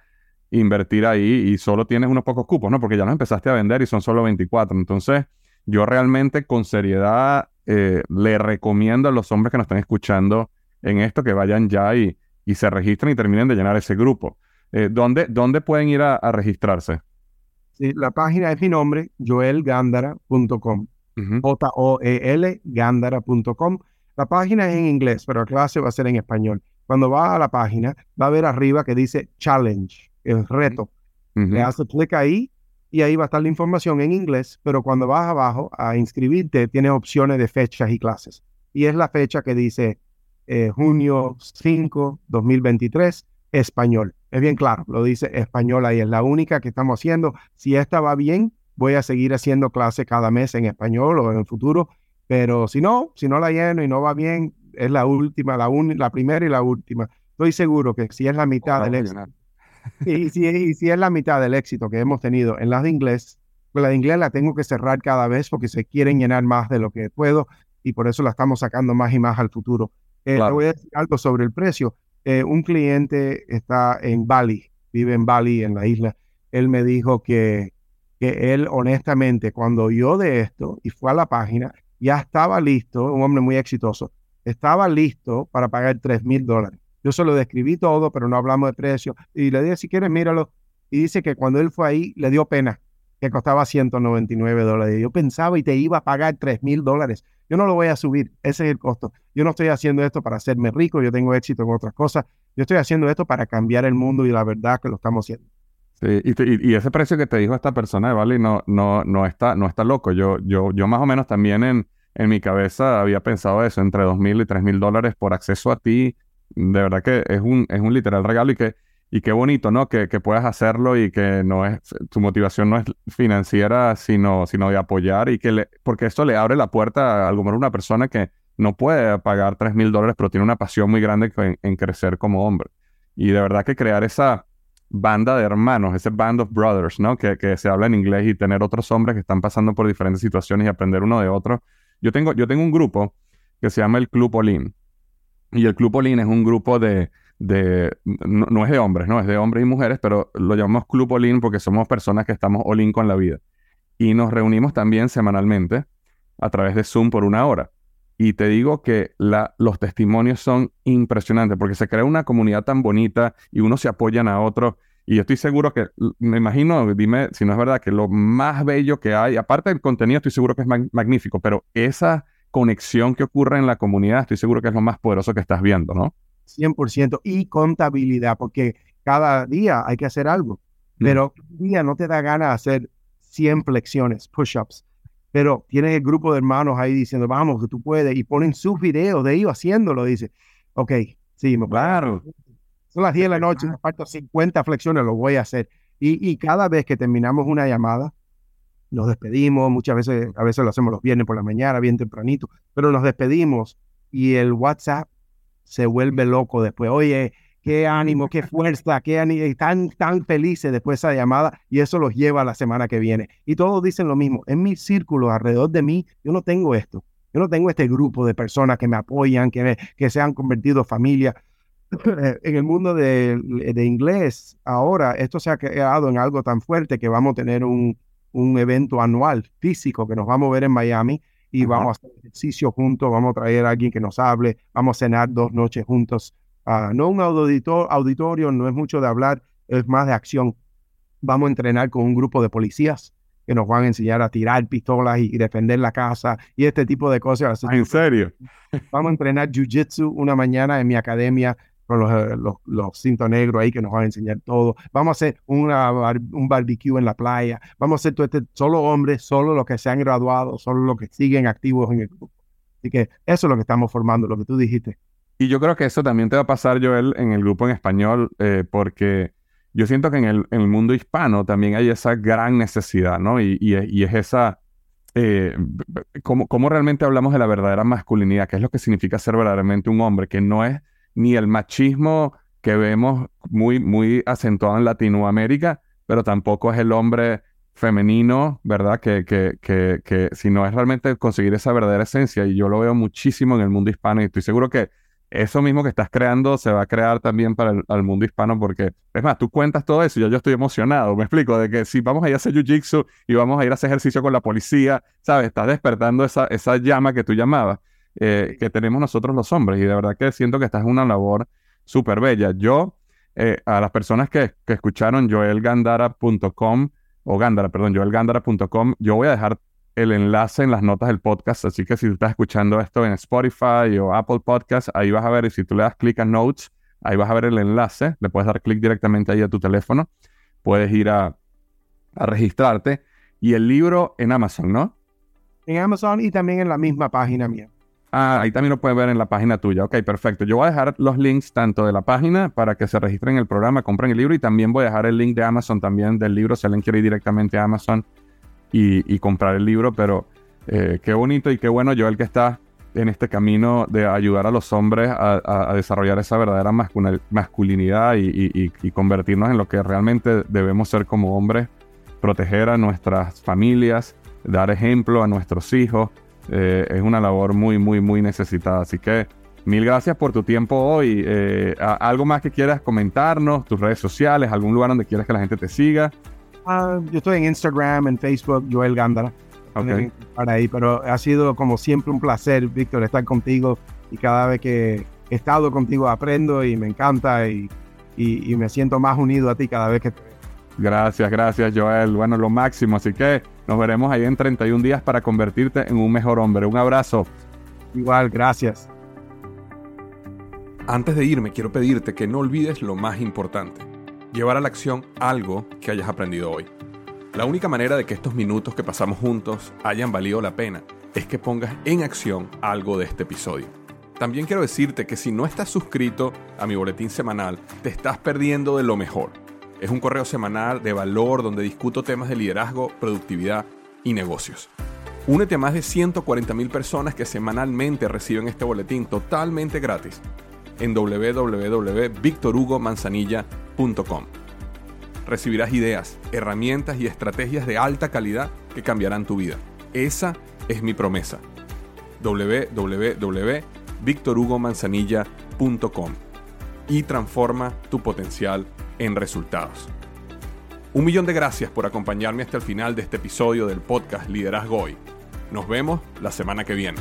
invertir ahí y solo tienes unos pocos cupos, ¿no? Porque ya los empezaste a vender y son solo 24. Entonces, yo realmente con seriedad eh, le recomiendo a los hombres que nos están escuchando en esto que vayan ya y, y se registren y terminen de llenar ese grupo. Eh, ¿dónde, ¿dónde, pueden ir a, registrarse?
Sí, la página es mi nombre, joelgandara.com. J-O-E-L, gandara.com. La página es en inglés, pero la clase va a ser en español. Cuando va a la página, va a ver arriba que dice challenge el reto. Le haces clic ahí y ahí va a estar la información en inglés, pero cuando vas abajo a inscribirte, tienes opciones de fechas y clases. Y es la fecha que dice eh, junio 5, 2023, español. Es bien claro, lo dice español ahí, es la única que estamos haciendo. Si esta va bien, voy a seguir haciendo clases cada mes en español o en el futuro, pero si no, si no la lleno y no va bien, es la última, la, la primera y la última. Estoy seguro que si es la mitad del éxito, y, <laughs> si, si es la mitad del éxito que hemos tenido en las de inglés, pues la de inglés la tengo que cerrar cada vez porque se quieren llenar más de lo que puedo y por eso la estamos sacando más y más al futuro. Eh, te voy a decir algo sobre el precio. Eh, un cliente está en Bali, vive en Bali, en la isla. Él me dijo que, que él honestamente, cuando oyó de esto y fue a la página, ya estaba listo, un hombre muy exitoso, estaba listo para pagar 3 mil dólares. Yo se lo describí todo, pero no hablamos de precio. Y le dije, si quieres, míralo. Y dice que cuando él fue ahí, le dio pena, que costaba 199 dólares. Yo pensaba y te iba a pagar 3 mil dólares. Yo no lo voy a subir, ese es el costo. Yo no estoy haciendo esto para hacerme rico, yo tengo éxito en otras cosas. Yo estoy haciendo esto para cambiar el mundo y la verdad que lo estamos haciendo.
Sí, y, ese precio que te dijo esta persona de no, no, no, está, no está loco. Yo, yo, yo más o menos también en, en mi cabeza había pensado eso, entre 2 mil y 3 mil dólares por acceso a ti, de verdad que es un, es un literal regalo y que y qué bonito, ¿no? Que, que, puedas hacerlo y que no es, tu motivación no es financiera, sino, sino de apoyar y que le, porque esto le abre la puerta a algo mejor una persona que no puede pagar 3 mil dólares, pero tiene una pasión muy grande en, crecer como hombre. Y de verdad que crear esa banda de hermanos, ese band of brothers, ¿no? Que, que se habla en inglés y tener otros hombres que están pasando por diferentes situaciones y aprender uno de otro. Yo tengo, yo tengo un grupo que se llama el Club Olin. Y el Club Olin es un grupo de, no, es de hombres, no, es de hombres y mujeres, pero lo llamamos Club Olin porque somos personas que estamos Olin con la vida. Y nos reunimos también semanalmente a través de Zoom por una hora. Y te digo que los testimonios son impresionantes porque se crea una comunidad tan bonita y unos se apoyan a otros. Y yo estoy seguro que, me imagino, dime si no es verdad, que lo más bello que hay, aparte del contenido, estoy seguro que es magnífico, pero esa conexión que ocurre en la comunidad, estoy seguro que es lo más poderoso que estás viendo, ¿no?
100%. Y contabilidad, porque cada día hay que hacer algo, mm. pero un día no te da ganas de hacer 100 flexiones, push-ups, pero tienes el grupo de hermanos ahí diciendo, vamos, que tú puedes, y ponen sus videos de ellos haciéndolo, dice, ok, sí, claro. Son las 10 de la noche, me faltan 50 flexiones, lo voy a hacer. Y, y cada vez que terminamos una llamada, nos despedimos, muchas veces, a veces lo hacemos los viernes por la mañana, bien tempranito, pero nos despedimos y el WhatsApp se vuelve loco después. Oye, qué ánimo, qué <laughs> fuerza, qué ánimo, tan, tan felices después de esa llamada y eso los lleva a la semana que viene. Y todos dicen lo mismo, en mi círculo, alrededor de mí, yo no tengo esto. Yo no tengo este grupo de personas que me apoyan, que, que se han convertido en familia. <clears throat> en el mundo de, de, inglés, ahora esto se ha creado en algo tan fuerte que vamos a tener un, un evento anual físico que nos vamos a ver en Miami y vamos a hacer ejercicio juntos, vamos a traer a alguien que nos hable, vamos a cenar dos noches juntos. Uh, no un auditor, auditorio, no es mucho de hablar, es más de acción. Vamos a entrenar con un grupo de policías que nos van a enseñar a tirar pistolas y, defender la casa y este tipo de cosas.
Ah, ¿En serio?
Vamos a entrenar Jiu-Jitsu una mañana en mi academia con los, eh, los, los cintos negros ahí que nos van a enseñar todo. Vamos a hacer una, un barbecue en la playa. Vamos a hacer todo este, solo hombres, solo los que se han graduado, solo los que siguen activos en el grupo. Así que eso es lo que estamos formando, lo que tú dijiste.
Y yo creo que eso también te va a pasar, Joel, en el grupo en español, eh, porque yo siento que en el, en el, mundo hispano también hay esa gran necesidad, ¿no? Y, y, y es esa, eh, ¿cómo, ¿cómo, realmente hablamos de la verdadera masculinidad? ¿Qué es lo que significa ser verdaderamente un hombre? Que no es ni el machismo que vemos muy, muy acentuado en Latinoamérica, pero tampoco es el hombre femenino, ¿verdad? Que, que, que, que si no es realmente conseguir esa verdadera esencia, y yo lo veo muchísimo en el mundo hispano, y estoy seguro que eso mismo que estás creando se va a crear también para el, mundo hispano, porque es más, tú cuentas todo eso y yo, estoy emocionado, me explico, de que si vamos a ir a hacer jiu-jitsu y vamos a ir a hacer ejercicio con la policía, ¿sabes? Estás despertando esa, esa llama que tú llamabas. Eh, que tenemos nosotros los hombres. Y de verdad que siento que esta es una labor súper bella. Yo, eh, a las personas que, escucharon joelgandara.com, o Gandara, perdón, joelgandara.com, yo voy a dejar el enlace en las notas del podcast, así que si tú estás escuchando esto en Spotify o Apple Podcast, ahí vas a ver, y si tú le das clic a Notes, ahí vas a ver el enlace, le puedes dar clic directamente ahí a tu teléfono, puedes ir a, a registrarte, y el libro en Amazon, ¿no?
En Amazon y también en la misma página mía.
Ah, ahí también lo puedes ver en la página tuya. Ok, perfecto. Yo voy a dejar los links tanto de la página para que se registren en el programa, compren el libro y también voy a dejar el link de Amazon también del libro si alguien quiere ir directamente a Amazon y, comprar el libro. Pero eh, qué bonito y qué bueno yo el que está en este camino de ayudar a los hombres a, desarrollar esa verdadera masculinidad y, y convertirnos en lo que realmente debemos ser como hombres, proteger a nuestras familias, dar ejemplo a nuestros hijos eh, es una labor muy, muy, muy necesitada. Así que mil gracias por tu tiempo hoy. Eh, ¿Algo más que quieras comentarnos? ¿Tus redes sociales? ¿Algún lugar donde quieras que la gente te siga?
Ah, yo estoy en Instagram, en Facebook, Joel Gándara. Okay. Para ahí, pero ha sido como siempre un placer, Víctor, estar contigo y cada vez que he estado contigo aprendo y me encanta y, y, y me siento más unido a ti cada vez que te
Gracias, gracias Joel. Bueno, lo máximo. Así que nos veremos ahí en 31 días para convertirte en un mejor hombre. Un abrazo.
Igual, gracias.
Antes de irme, quiero pedirte que no olvides lo más importante. Llevar a la acción algo que hayas aprendido hoy. La única manera de que estos minutos que pasamos juntos hayan valido la pena es que pongas en acción algo de este episodio. También quiero decirte que si no estás suscrito a mi boletín semanal, te estás perdiendo de lo mejor. Es un correo semanal de valor donde discuto temas de liderazgo, productividad y negocios. Únete a más de 140.000 personas que semanalmente reciben este boletín totalmente gratis en www.victorhugomanzanilla.com. Recibirás ideas, herramientas y estrategias de alta calidad que cambiarán tu vida. Esa es mi promesa. www.victorhugomanzanilla.com y transforma tu potencial en resultados. Un millón de gracias por acompañarme hasta el final de este episodio del podcast Liderazgo Hoy. Nos vemos la semana que viene.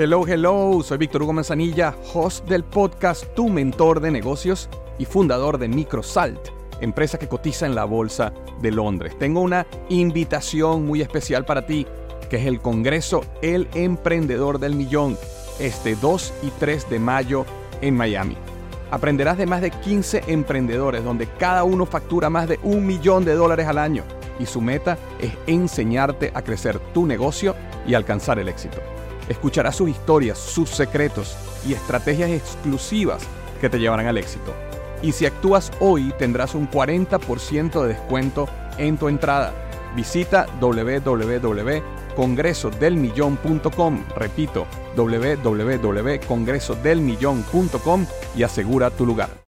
Hello, hello, soy Víctor Hugo Manzanilla, host del podcast Tu Mentor de Negocios y fundador de Microsalt, empresa que cotiza en la Bolsa de Londres. Tengo una invitación muy especial para ti, que es el Congreso El Emprendedor del Millón, este 2 y 3 de mayo en Miami. Aprenderás de más de 15 emprendedores donde cada uno factura más de un millón de dólares al año y su meta es enseñarte a crecer tu negocio y alcanzar el éxito. Escucharás sus historias, sus secretos y estrategias exclusivas que te llevarán al éxito. Y si actúas hoy tendrás un 40% de descuento en tu entrada. Visita www.congresodelmillón.com, repito, www.congresodelmillón.com y asegura tu lugar.